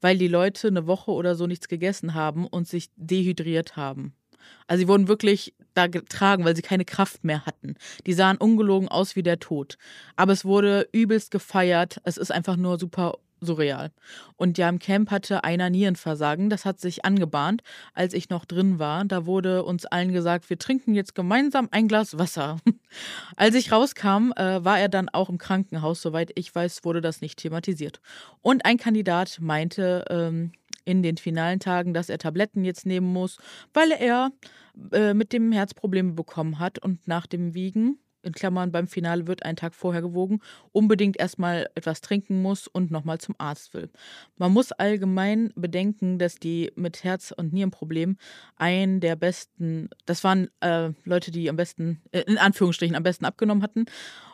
weil die Leute eine Woche oder so nichts gegessen haben und sich dehydriert haben. Also sie wurden wirklich da getragen, weil sie keine Kraft mehr hatten. Die sahen ungelogen aus wie der Tod. Aber es wurde übelst gefeiert. Es ist einfach nur super surreal. Und ja, im Camp hatte einer Nierenversagen. Das hat sich angebahnt, als ich noch drin war. Da wurde uns allen gesagt, wir trinken jetzt gemeinsam ein Glas Wasser. als ich rauskam, äh, war er dann auch im Krankenhaus. Soweit ich weiß, wurde das nicht thematisiert. Und ein Kandidat meinte ähm, in den finalen Tagen, dass er Tabletten jetzt nehmen muss, weil er äh, mit dem Herz Probleme bekommen hat und nach dem Wiegen in Klammern beim Finale wird ein Tag vorher gewogen, unbedingt erstmal etwas trinken muss und nochmal zum Arzt will. Man muss allgemein bedenken, dass die mit Herz- und Nierenproblemen einen der besten, das waren äh, Leute, die am besten, äh, in Anführungsstrichen, am besten abgenommen hatten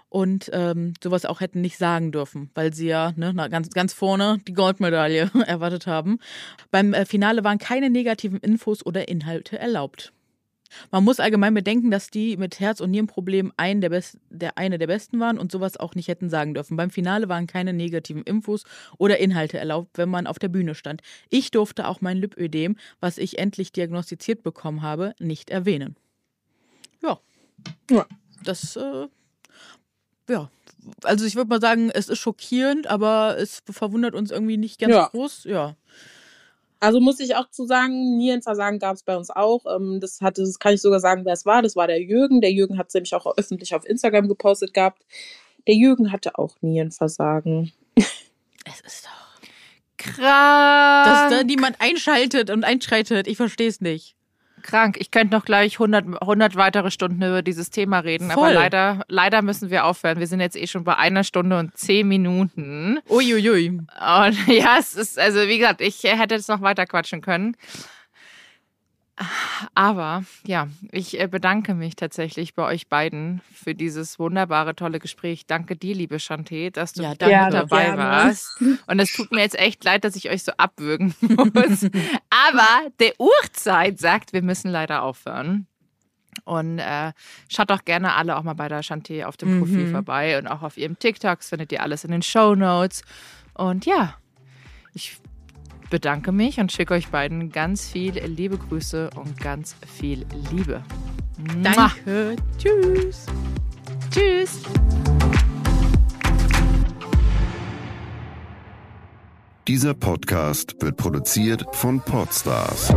und ähm, sowas auch hätten nicht sagen dürfen, weil sie ja ne, na, ganz, ganz vorne die Goldmedaille erwartet haben. Beim äh, Finale waren keine negativen Infos oder Inhalte erlaubt. Man muss allgemein bedenken, dass die mit Herz- und Nierenproblemen ein der Best, der, eine der besten waren und sowas auch nicht hätten sagen dürfen. Beim Finale waren keine negativen Infos oder Inhalte erlaubt, wenn man auf der Bühne stand. Ich durfte auch mein Lipödem, was ich endlich diagnostiziert bekommen habe, nicht erwähnen. Ja. Ja. Das, äh, ja. Also ich würde mal sagen, es ist schockierend, aber es verwundert uns irgendwie nicht ganz ja. groß. Ja. Also muss ich auch zu sagen, Nierenversagen gab es bei uns auch. Ähm, das hatte, das kann ich sogar sagen, wer es war. Das war der Jürgen. Der Jürgen hat es nämlich auch öffentlich auf Instagram gepostet gehabt. Der Jürgen hatte auch Nierenversagen. Es ist doch krass. Dass da niemand einschaltet und einschreitet. Ich verstehe es nicht krank. Ich könnte noch gleich 100, 100 weitere Stunden über dieses Thema reden, Voll. aber leider, leider müssen wir aufhören. Wir sind jetzt eh schon bei einer Stunde und zehn Minuten. Uiuiui. Und ja, es ist, also wie gesagt, ich hätte jetzt noch weiter quatschen können. Aber ja, ich äh, bedanke mich tatsächlich bei euch beiden für dieses wunderbare, tolle Gespräch. Danke dir, liebe Chanté, dass du ja, gerne, dabei gerne. warst. Und es tut mir jetzt echt leid, dass ich euch so abwürgen muss. Aber der Uhrzeit sagt, wir müssen leider aufhören. Und äh, schaut doch gerne alle auch mal bei der Chanté auf dem Profil Mhm. vorbei und auch auf ihrem TikToks findet ihr alles in den Show Notes. Und ja, ich bedanke mich und schicke euch beiden ganz viel liebe Grüße und ganz viel Liebe. Mua. Danke. Tschüss. Tschüss. Dieser Podcast wird produziert von Podstars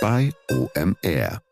bei OMR.